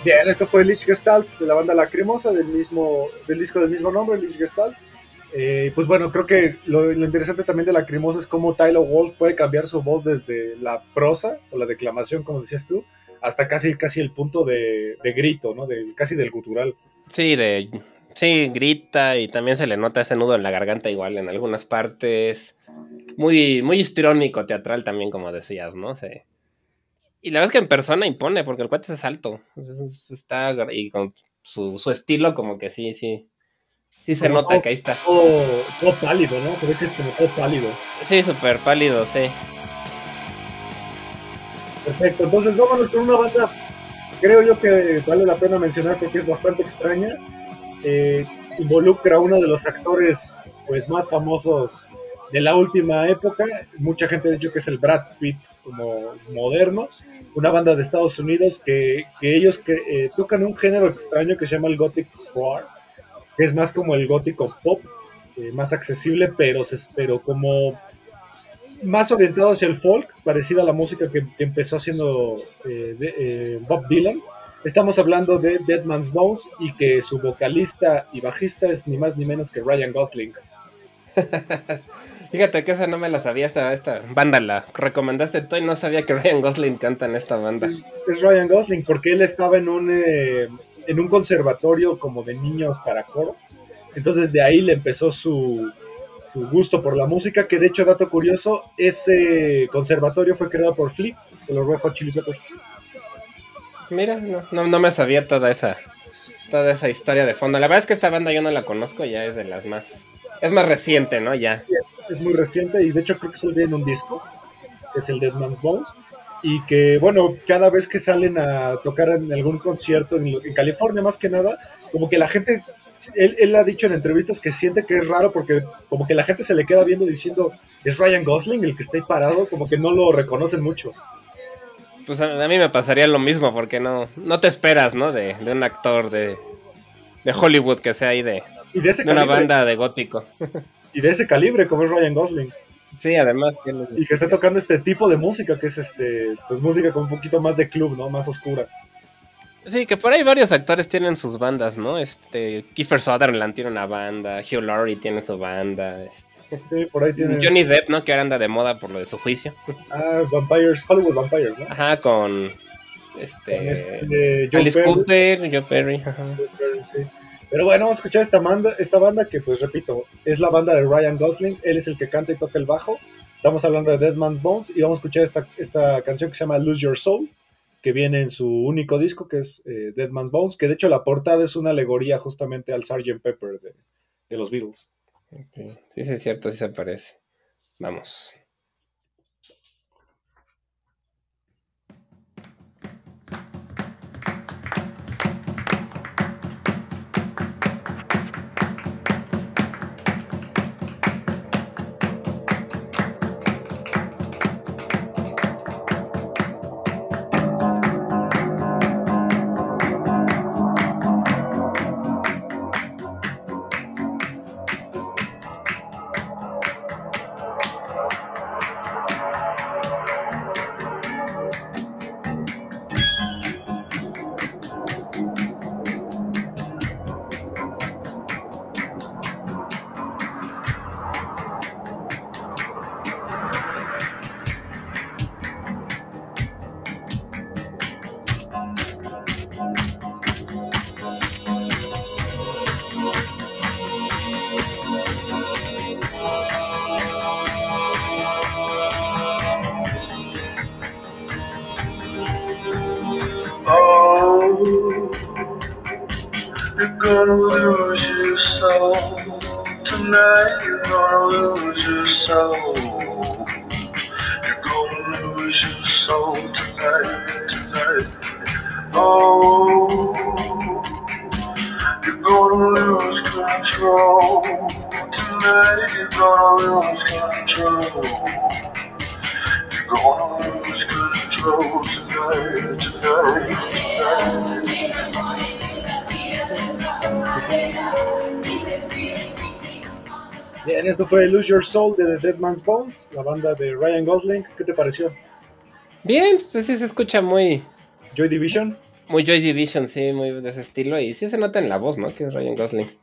A: Bien, esto fue Lich Gestalt de la banda Lacrimosa del mismo del disco del mismo nombre, Lich Gestalt. Eh, pues bueno, creo que lo, interesante también de Lacrimosa es cómo Tyler Wolf puede cambiar su voz desde la prosa o la declamación, como decías tú, hasta casi, casi el punto de, grito, ¿no? De, casi del gutural.
B: Sí, de Sí, grita y también se le nota ese nudo en la garganta igual en algunas partes. muy, muy histriónico, teatral también, como decías, ¿no? sé Y la verdad es que en persona impone, porque el cuate es alto. Está, y con su, su estilo, como que sí, sí. Sí se nota que ahí está.
A: Todo, pálido, ¿no? Se ve que es como todo pálido.
B: Sí, súper pálido, sí.
A: Perfecto, entonces vámonos con una banda, creo yo que vale la pena mencionar porque es bastante extraña. Eh, involucra a uno de los actores pues más famosos de la última época. Mucha gente ha dicho que es el Brad Pitt como moderno. Una banda de Estados Unidos que, ellos que, eh, tocan un género extraño que se llama el Gothic que es más como el gótico pop, eh, más accesible, pero, pero como más orientado hacia el folk, parecido a la música que, empezó haciendo eh, eh, Bob Dylan. Estamos hablando de Dead Man's Bones y que su vocalista y bajista es ni más ni menos que Ryan Gosling.
B: Fíjate que esa no me la sabía, esta, esta banda la recomendaste tú y no sabía que Ryan Gosling canta en esta banda.
A: Es, Ryan Gosling porque él estaba en un, en un conservatorio como de niños para coro. Entonces de ahí le empezó su, su gusto por la música, que de hecho, dato curioso, ese conservatorio fue creado por Flip, de los Hot Chili Peppers.
B: Mira, no, no, me sabía toda esa, toda esa historia de fondo. La verdad es que esta banda yo no la conozco, ya es de las más... Es más reciente, ¿no? Ya.
A: es, muy reciente y de hecho creo que solo en un disco, que es el Dead Man's Bones y que, bueno, cada vez que salen a tocar en algún concierto en, California, más que nada, como que la gente, él, él, ha dicho en entrevistas que siente que es raro porque como que la gente se le queda viendo diciendo, es Ryan Gosling el que está ahí parado, como que no lo reconocen mucho.
B: Pues a, mí me pasaría lo mismo, porque no, no te esperas, ¿no? De, de un actor de, de, Hollywood que sea ahí de, de, una banda de gótico.
A: Y de ese calibre como es Ryan Gosling.
B: Sí, además.
A: Y que esté tocando este tipo de música, que es este, pues música con un poquito más de club, ¿no? Más oscura.
B: Sí, que por ahí varios actores tienen sus bandas, ¿no? Este, Kiefer Sutherland tiene una banda, Hugh Laurie tiene su banda.
A: Este, sí, por ahí tiene.
B: Johnny Depp, ¿no? Que ahora anda de moda por lo de su juicio.
A: Ah, Vampires, Hollywood Vampires, ¿no?
B: Ajá, con. Este. este Alice Cooper, Joe Perry. Ajá.
A: sí. Pero bueno, vamos a escuchar esta banda, esta banda que, pues repito, es la banda de Ryan Gosling. Él es el que canta y toca el bajo. Estamos hablando de Dead Man's Bones y vamos a escuchar esta, esta canción que se llama Lose Your Soul, que viene en su único disco, que es eh, Dead Man's Bones, que de hecho la portada es una alegoría justamente al Sgt. Pepper de, de los Beatles.
B: Sí, sí, es cierto, sí se parece. Vamos.
C: You're gonna lose your soul. Tonight you're gonna lose your soul. You're gonna lose your soul tonight, tonight. Oh, you're gonna lose control. Tonight you're gonna lose control. You're gonna lose control tonight, tonight, tonight.
A: Bien, esto fue Lose Your Soul de The Dead Man's Bones, la banda de Ryan Gosling. ¿Qué te pareció?
B: Bien, pues sí se escucha muy.
A: Joy Division.
B: Muy Joy Division, sí, muy de ese estilo. Y sí se nota en la voz, ¿no? Que es Ryan Gosling.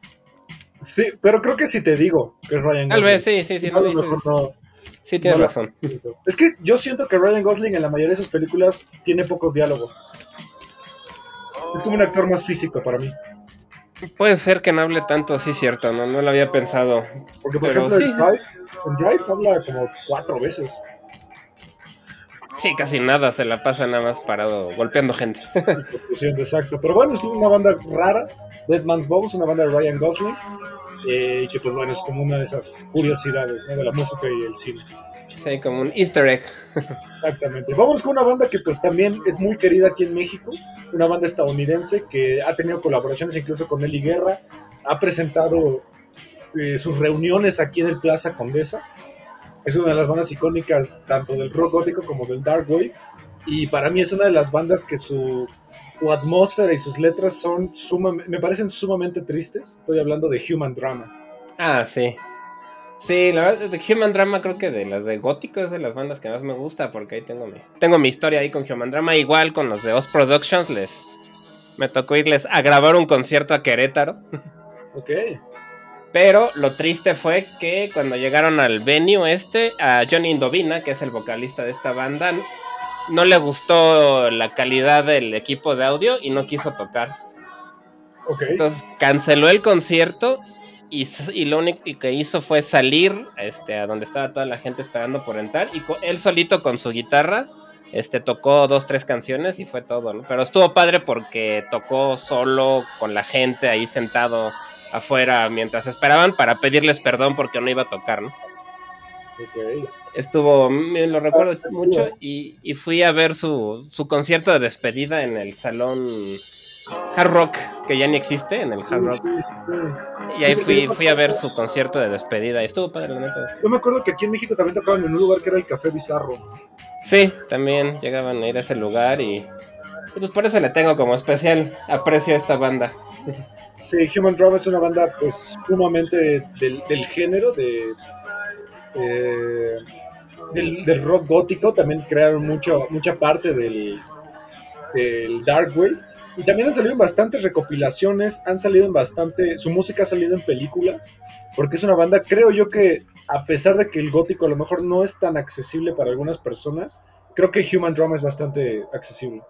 A: Sí, pero creo que si te digo que es Ryan Gosling.
B: Tal vez, sí, sí, sí. No, sí, tienes razón.
A: Es que yo siento que Ryan Gosling en la mayoría de sus películas tiene pocos diálogos. Es como un actor más físico para mí.
B: Puede ser que no hable tanto, sí, cierto, no, no lo había pensado.
A: Porque, por ejemplo, en, Drive, en Drive habla como cuatro veces.
B: Sí, casi nada, se la pasa nada más parado, golpeando gente.
A: Exacto, pero bueno, es una banda rara, Dead Man's Bow, una banda de Ryan Gosling, eh, que pues bueno, es como una de esas curiosidades de la música y el cine.
B: Sí, como un easter egg.
A: Exactamente. Vamos con una banda que pues también es muy querida aquí en México, una banda estadounidense que ha tenido colaboraciones incluso con Eli Guerra, ha presentado eh, sus reuniones aquí en el Plaza Condesa. Es una de las bandas icónicas tanto del rock gótico como del dark wave y para mí es una de las bandas que su, su atmósfera y sus letras son sumamente, me parecen sumamente tristes. Estoy hablando de Human Drama.
B: Ah, sí. Sí, la verdad, de Human Drama creo que de las de Gótico es de las bandas que más me gusta porque ahí tengo mi, tengo mi historia ahí con Human Drama. Igual con los de Oz Productions les me tocó irles a grabar un concierto a Querétaro.
A: Ok.
B: Pero lo triste fue que cuando llegaron al venue este, a Johnny Indovina, que es el vocalista de esta banda, no le gustó la calidad del equipo de audio y no quiso tocar. Entonces canceló el concierto y, lo único que hizo fue salir este, a donde estaba toda la gente esperando por entrar y él solito con su guitarra este, tocó dos, tres canciones y fue todo, ¿no? Pero estuvo padre porque tocó solo con la gente ahí sentado afuera mientras esperaban para pedirles perdón porque no iba a tocar, ¿no? Estuvo, me lo recuerdo ah, mucho y, y, fui a ver su, su concierto de despedida en el salón Hard Rock, que ya ni existe en el Hard Rock. Y ahí fui, fui a ver su concierto de despedida y estuvo padre, la neta.
A: Yo me acuerdo que aquí en México también tocaban en un lugar que era el Café Bizarro.
B: Sí, también llegaban a ir a ese lugar y, pues por eso le tengo como especial aprecio a esta banda.
A: Sí, Human Drama es una banda pues sumamente del, género de, eh, del, rock gótico, también crearon mucho, mucha parte del, dark wave y también han salido en bastantes recopilaciones, han salido en bastante, su música ha salido en películas, porque es una banda, creo yo que a pesar de que el gótico a lo mejor no es tan accesible para algunas personas, creo que Human Drama es bastante accesible.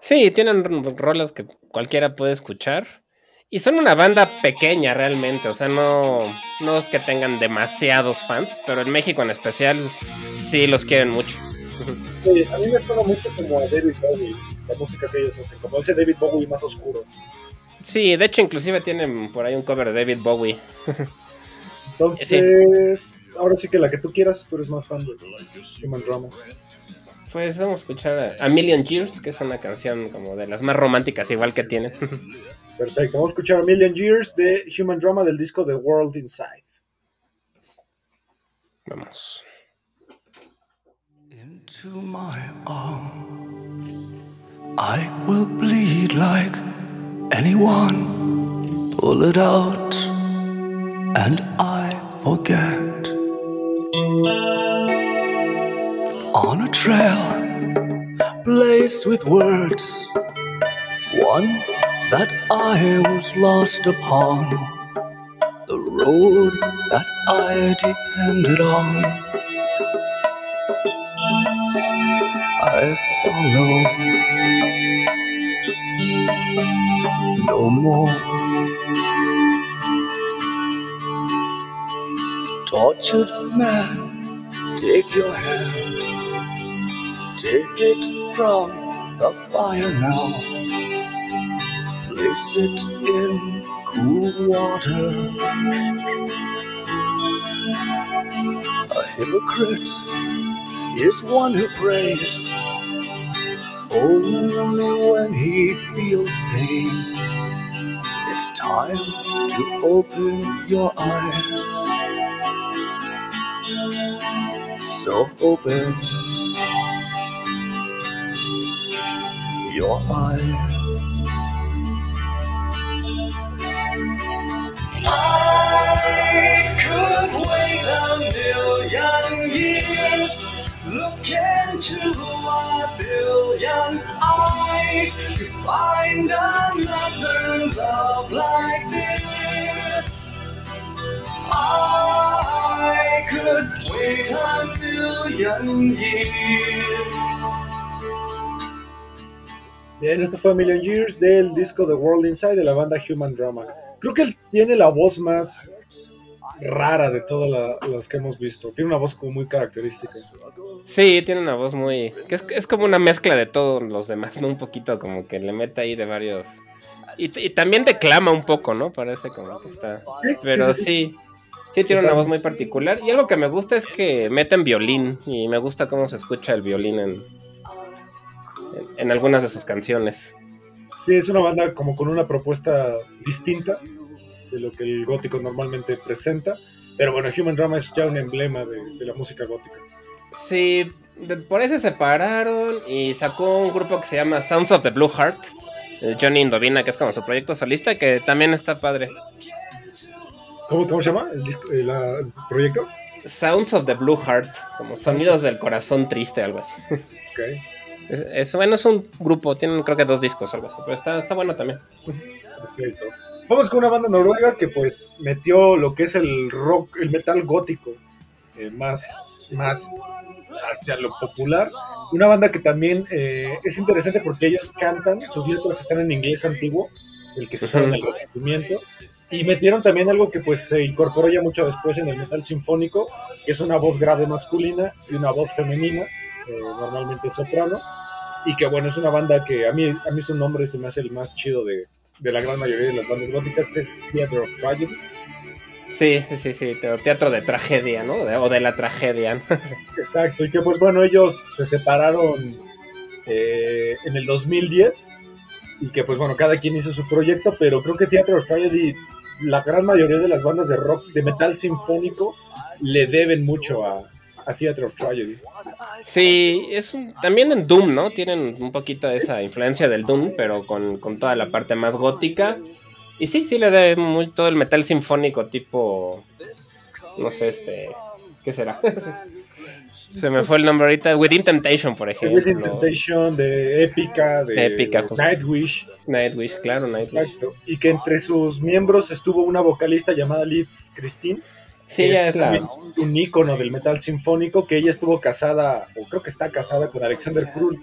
B: Sí, tienen rolas que cualquiera puede escuchar. Y son una banda pequeña realmente, o sea, no, no es que tengan demasiados fans, pero en México en especial sí los quieren mucho.
A: Sí, a mí me suena mucho como a David Bowie la música que ellos hacen, como dice David Bowie más oscuro.
B: Sí, de hecho inclusive tienen por ahí un cover de David Bowie.
A: Entonces, ahora sí que la que tú quieras, tú eres más fan de Human Drama.
B: Pues vamos a escuchar a, Million Years, que es una canción como de las más románticas igual que tiene.
A: Perfecto, vamos a escuchar a Million Years de Human Drama del disco The World Inside.
B: Vamos.
F: Into my arms. I will bleed like anyone. Pull it out, and I forget. On a trail blazed with words, one that I was lost upon, the road that I depended on. I follow no more. Tortured man, take your hand, take it from the fire now, place it in cool water. A hypocrite is one who prays only when he feels pain. It's time to open your eyes. So open your eyes. I could wait a million years Look into.
A: Bien, esto fue Million Years del disco The World Inside de la banda Human Drama. Creo que él tiene la voz más rara de todas las que hemos visto. Tiene una voz como muy característica.
B: Sí, tiene una voz muy... que es, es como una mezcla de todos los demás, ¿no? Un poquito como que le mete ahí de varios... Y, y también declama un poco, ¿no? Parece como que está...
A: Sí,
B: Pero
A: sí, sí,
B: sí, sí, tiene una voz muy particular. Y algo que me gusta es que meten violín. Y me gusta cómo se escucha el violín en, en, en algunas de sus canciones.
A: Sí, es una banda como con una propuesta distinta de lo que el gótico normalmente presenta. Pero bueno, Human Drama es ya un emblema de, de la música gótica.
B: Sí, de- por ahí se separaron y sacó un grupo que se llama Sounds of the Blue Heart. Johnny Indovina, que es como su proyecto solista, que también está padre.
A: ¿Cómo, cómo se llama el, disco- el, el proyecto?
B: Sounds of the Blue Heart, como sonidos del corazón triste, algo así.
A: Ok.
B: Es, es- bueno, es un grupo, tienen creo que dos discos o algo así, pero está, está bueno también.
A: Perfecto. Vamos con una banda noruega que pues metió lo que es el rock, el metal gótico eh, más, más hacia lo popular. Una banda que también eh, es interesante porque ellos cantan, sus letras están en inglés antiguo, el que se usaba en el Renacimiento, y metieron también algo que pues se incorporó ya mucho después en el metal sinfónico, que es una voz grave masculina y una voz femenina, eh, normalmente soprano, y que bueno, es una banda que a mí, a mí su nombre se me hace el más chido de, de la gran mayoría de las bandas góticas, que es Theater of Tragedy.
B: Sí, sí, sí, sí, te- teatro de tragedia, ¿no? O de la tragedia.
A: Exacto, y que pues bueno, ellos se separaron eh, en el 2010 y que pues bueno, cada quien hizo su proyecto, pero creo que Theater of Tragedy, la gran mayoría de las bandas de rock, de metal sinfónico, le deben mucho a, a Theater of Tragedy.
B: Sí, es un, también en Doom, ¿no? Tienen un poquito de esa influencia del Doom, pero con, con toda la parte más gótica. Y sí, sí le da muy todo el metal sinfónico tipo, no sé, este, ¿qué será? Se me fue el nombre ahorita. Within Temptation, por ejemplo.
A: Within Temptation, de Épica, de
B: justo.
A: Nightwish.
B: Nightwish, claro, Nightwish.
A: Exacto. Y que entre sus miembros estuvo una vocalista llamada Liv Christine.
B: Sí, ya
A: es
B: es la...
A: también un ícono del metal sinfónico, que ella estuvo casada, o creo que está casada con Alexander Krull,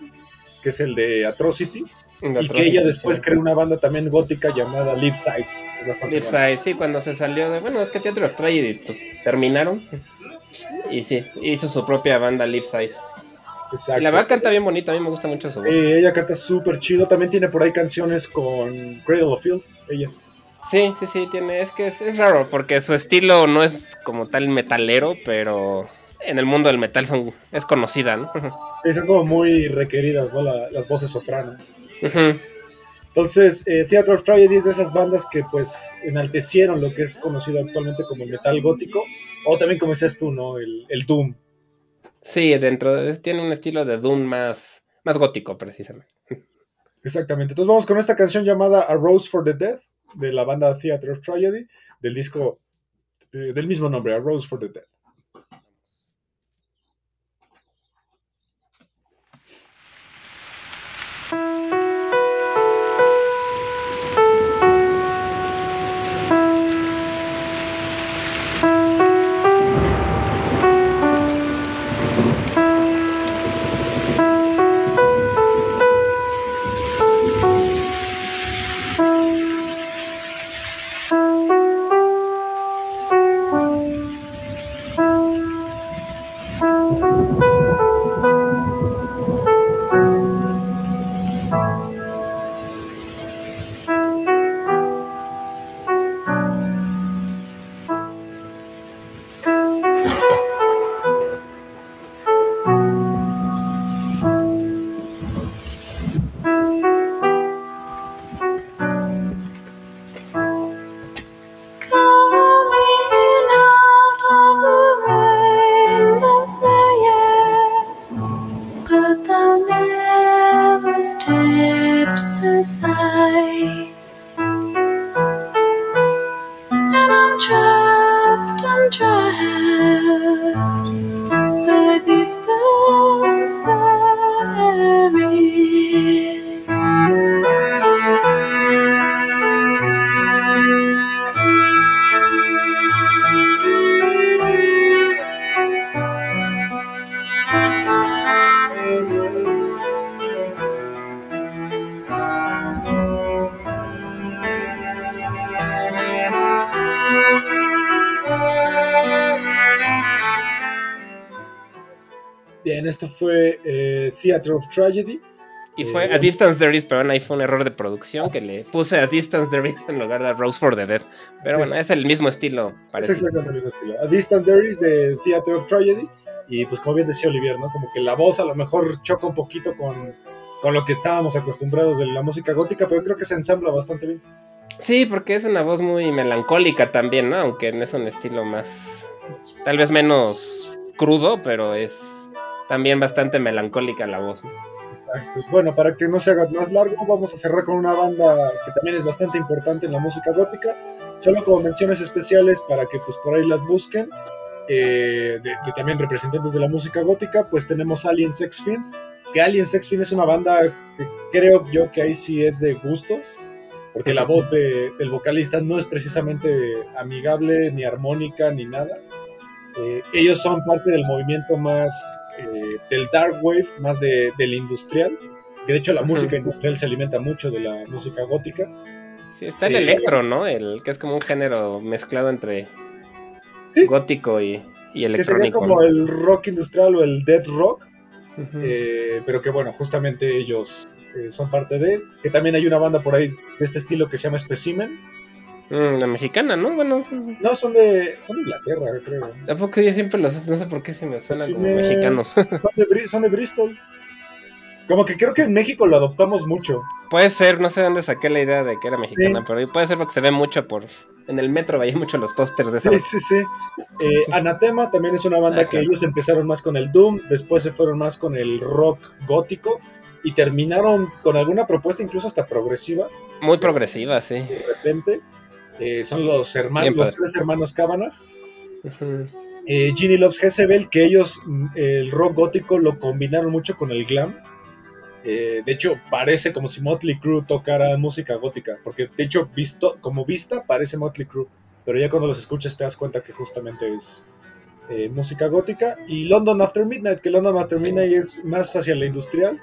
A: que es el de Atrocity, y que ella después creó una banda también gótica llamada Live Size.
B: Live sí, cuando se salió de. Bueno, es que Teatro of Tragedy, pues terminaron. Y sí, hizo su propia banda Live Size.
A: Exacto.
B: Y la verdad canta bien bonito, a mí me gusta mucho su voz.
A: Eh, ella canta súper chido, también tiene por ahí canciones con Cradle of Field, ella.
B: Sí, sí, sí, tiene. Es que es, es raro, porque su estilo no es como tal metalero, pero en el mundo del metal son, es conocida, ¿no?
A: Sí, son como muy requeridas, ¿no? La- las voces soprano.
B: Ujú.
A: Entonces, eh, Theatre of Tragedy es de esas bandas que pues enaltecieron lo que es conocido actualmente como el metal gótico, o también como decías tú, ¿no? El, el Doom.
B: Sí, dentro de, tiene un estilo de Doom más, más gótico, precisamente.
A: Exactamente. Entonces vamos con esta canción llamada A Rose for the Dead, de la banda Theatre of Tragedy, del disco eh, del mismo nombre, A Rose for the Dead.
G: I'm trapped, I'm trapped
A: Theater of Tragedy.
B: Y fue
A: Eh,
B: A Distance There Is, pero ahí fue un error de producción que le puse A Distance There Is en lugar de Rose for the Dead. Pero bueno, es el mismo estilo,
A: Es exactamente el mismo estilo. A Distant There Is de Theater of Tragedy. Y pues como bien decía Olivier, ¿no? Como que la voz a lo mejor choca un poquito con, con lo que estábamos acostumbrados de la música gótica, pero creo que se ensambla bastante bien.
B: Sí, porque es una voz muy melancólica también, ¿no? Aunque es un estilo más. Tal vez menos crudo, pero es también bastante melancólica la voz.
A: Exacto. Bueno, para que no se haga más largo, vamos a cerrar con una banda que también es bastante importante en la música gótica. Solo como menciones especiales para que pues por ahí las busquen. eh, de también representantes de la música gótica, pues tenemos Alien Sex Fiend. Que Alien Sex Fiend es una banda que creo yo que ahí sí es de gustos. Porque la voz de- del vocalista no es precisamente amigable, ni armónica, ni nada. Eh, ellos son parte del movimiento más eh, del dark wave, más de- del industrial. Que de hecho la música industrial se alimenta mucho de la música gótica.
B: Sí, está el
A: Eh,
B: electro, ¿no? El que es como un género mezclado entre
A: Sí.
B: gótico y, y
A: Que sería
B: electrónico.
A: como
B: ¿no?
A: el rock industrial o el dead rock. Eh, pero que bueno, justamente ellos eh, son parte de. Que también hay una banda por ahí de este estilo que se llama Specimen.
B: Mm, la mexicana, ¿no? Bueno.
A: No, son de, son de Inglaterra, creo.
B: tampoco yo siempre los. No sé por qué se me suenan
A: Sí,
B: como
A: me-
B: mexicanos.
A: Son de, Bri- son de Bristol. Como que creo que en México lo adoptamos mucho.
B: puede ser, no sé dónde saqué la idea de que era mexicana,
A: Sí.
B: pero puede ser porque se ve mucho por. En el metro veía mucho los pósters de esa.
A: Sí, sí, sí. Eh, Anatema también es una banda que ellos empezaron más con el Doom, después se fueron más con el rock gótico y terminaron con alguna propuesta incluso hasta progresiva
B: Muy progresiva, sí.
A: de repente. Eh, son los hermanos,
B: Bien
A: los tres hermanos. Eh, Ginny Loves Jezebel, que ellos mm, el rock gótico lo combinaron mucho con el glam. Eh, de hecho, parece como si Motley Crue tocara música gótica, porque de hecho, visto, como vista, parece Motley Crue, pero ya cuando los escuchas te das cuenta que justamente es eh, música gótica. Y London After Midnight, que London After Midnight es más hacia la industrial,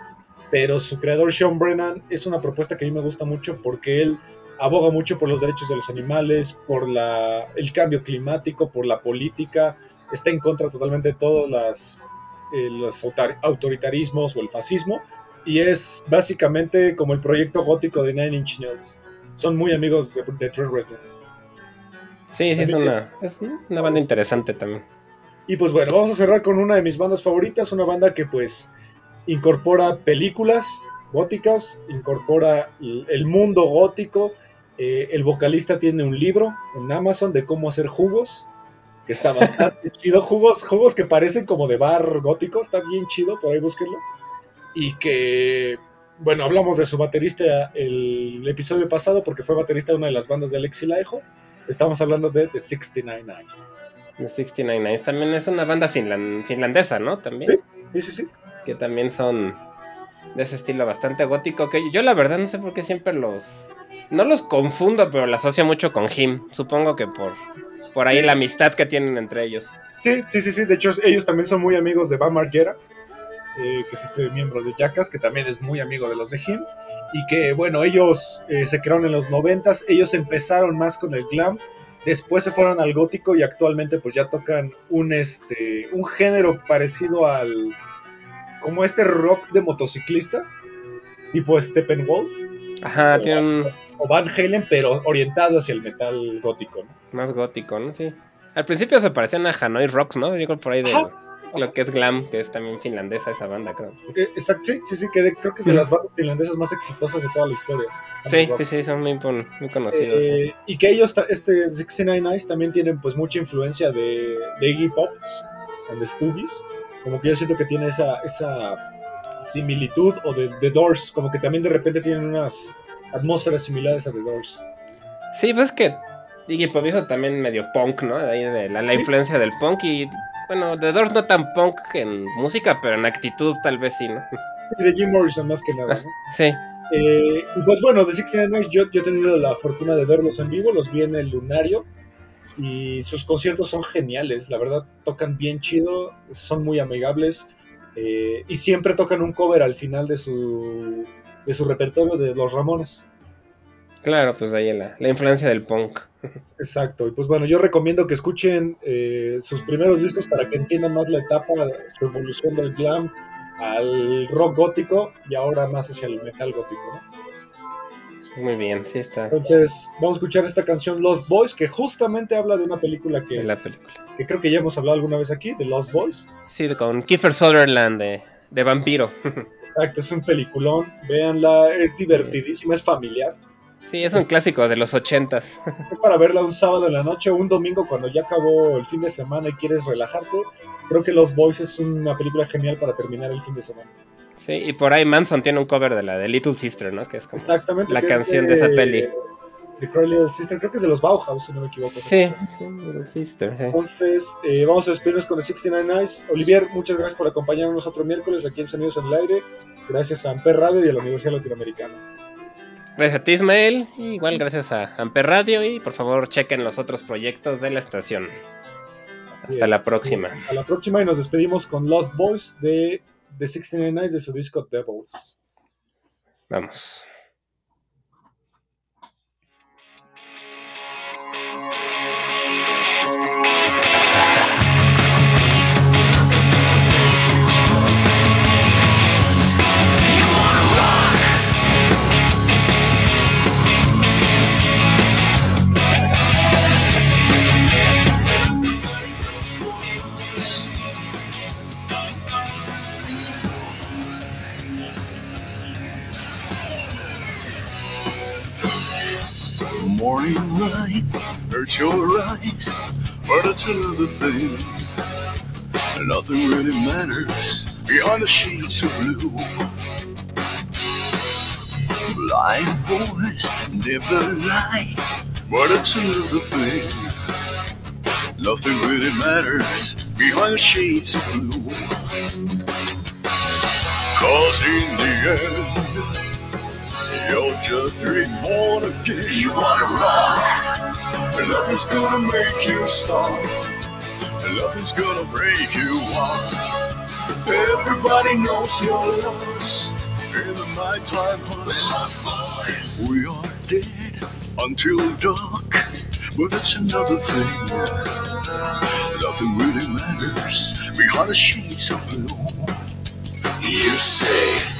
A: pero su creador Sean Brennan es una propuesta que a mí me gusta mucho porque él aboga mucho por los derechos de los animales, por la, el cambio climático, por la política, está en contra totalmente de todos las, eh, los autoritarismos o el fascismo, y es básicamente como el proyecto gótico de Nine Inch Nails. Son muy amigos de, de Trent Reznor.
B: Sí, sí, es una,
A: es-
B: una banda interesante también.
A: Y pues bueno, vamos a cerrar con una de mis bandas favoritas, una banda que pues incorpora películas góticas, incorpora el mundo gótico. Eh, el vocalista tiene un libro en Amazon de cómo hacer jugos, que está bastante chido. Jugos, jugos que parecen como de bar gótico, está bien chido, por ahí búsquenlo. Y que, bueno, hablamos de su baterista el episodio pasado porque fue baterista de una de las bandas de Alexi Laiho. Estamos hablando de The 69 Eyes.
B: The 69 Nights también es una banda finlan- finlandesa, ¿no? También.
A: Sí, sí, sí.
B: Que también son de ese estilo bastante gótico. Que yo la verdad no sé por qué siempre los... No los confundo, pero los asocio mucho con Him. Supongo que por, por ahí
A: Sí.
B: la amistad que tienen entre ellos.
A: Sí, sí, sí, sí. De hecho, ellos también son muy amigos de Bam Margera, eh, que es este miembro de Jackass, que también es muy amigo de los de Him. Y que, bueno, ellos eh, se crearon en los noventas. Ellos empezaron más con el glam. Después se fueron al gótico y actualmente pues ya tocan un, este, un género parecido al... Como este rock de motociclista, tipo Steppenwolf
B: Ajá, tienen un
A: o Van Halen, pero orientado hacia el metal gótico. ¿no?
B: más gótico, ¿no? Sí. Al principio se parecían a Hanoi Rocks, ¿no? Yo creo por ahí de
A: Ajá.
B: lo que es glam, que es también finlandesa esa banda, creo.
A: Eh, Exacto, sí, sí, sí, que de- creo que es de las bandas finlandesas más exitosas de toda la historia.
B: Sí, sí, sí, son muy, muy conocidos.
A: Eh, y que ellos, este 69 Eyes, también tienen pues mucha influencia de, de Iggy Pop, and the Stooges. Como que yo siento que tiene esa, esa similitud, o de The Doors, como que también de repente tienen unas atmósferas similares a The Doors.
B: Sí, pues es que Iggy Pop hizo también medio punk, ¿no? De ahí de la, la influencia del punk y bueno, The Doors no tan punk en música, pero en actitud tal vez sí, ¿no?
A: Sí, de Jim Morrison más que nada, ¿no?
B: Sí.
A: Eh, pues bueno, de 69 Eyes yo, yo he tenido la fortuna de verlos en vivo, los vi en el Lunario y sus conciertos son geniales, la verdad tocan bien chido, son muy amigables eh, y siempre tocan un cover al final de su, de su repertorio de Los Ramones.
B: Claro, pues ahí la, la influencia del punk.
A: Exacto, y pues bueno, yo recomiendo que escuchen eh, sus primeros discos para que entiendan más la etapa, su evolución del glam al rock gótico y ahora más hacia el metal gótico. ¿no?
B: Muy bien, sí está.
A: Entonces, vamos a escuchar esta canción Lost Boys, que justamente habla de una película que,
B: De la película.
A: que creo que ya hemos hablado alguna vez aquí, de Lost Boys.
B: Sí, con Kiefer Sutherland de, de vampiro.
A: Exacto, es un peliculón, véanla, es divertidísima, es familiar.
B: Sí, es un clásico de los ochentas.
A: Es para verla un sábado en la noche o un domingo cuando ya acabó el fin de semana y quieres relajarte. Creo que Los Boys es una película genial para terminar el fin de semana.
B: Sí, y por ahí Manson tiene un cover de la de Little Sister, ¿no? Que es como
A: Exactamente.
B: la
A: es
B: canción de esa peli.
A: De Cry Little Sister, creo que es de los Bauhaus, si no me equivoco.
B: Sí, sí, Little Sister. sí.
A: Entonces, eh, vamos a despedirnos con el 69 Eyes. Olivier, muchas gracias por acompañarnos otro miércoles aquí en Sonidos en el Aire. Gracias a Amper Radio y a la Universidad Latinoamericana.
B: Gracias a ti, Ismael. y Igual gracias a Amper Radio. Y por favor, chequen los otros proyectos de la estación.
A: Así
B: Hasta
A: es.
B: la próxima.
A: A la próxima y nos despedimos con Lost Boys de The 69 Eyes de su disco Devils.
B: Vamos.
F: Morning light hurts your eyes, but it's another thing. Nothing really matters behind the shades of blue. Blind boys the light, but it's another thing. Nothing really matters behind the shades of blue. Cause in the end, you're just reborn again. You wanna rock. Nothing's gonna make you stop. Nothing's gonna break you off. Everybody knows you're lost in the nighttime hunt. boys. We are dead until dark, but it's another thing. Nothing really matters behind the shades of blue. You say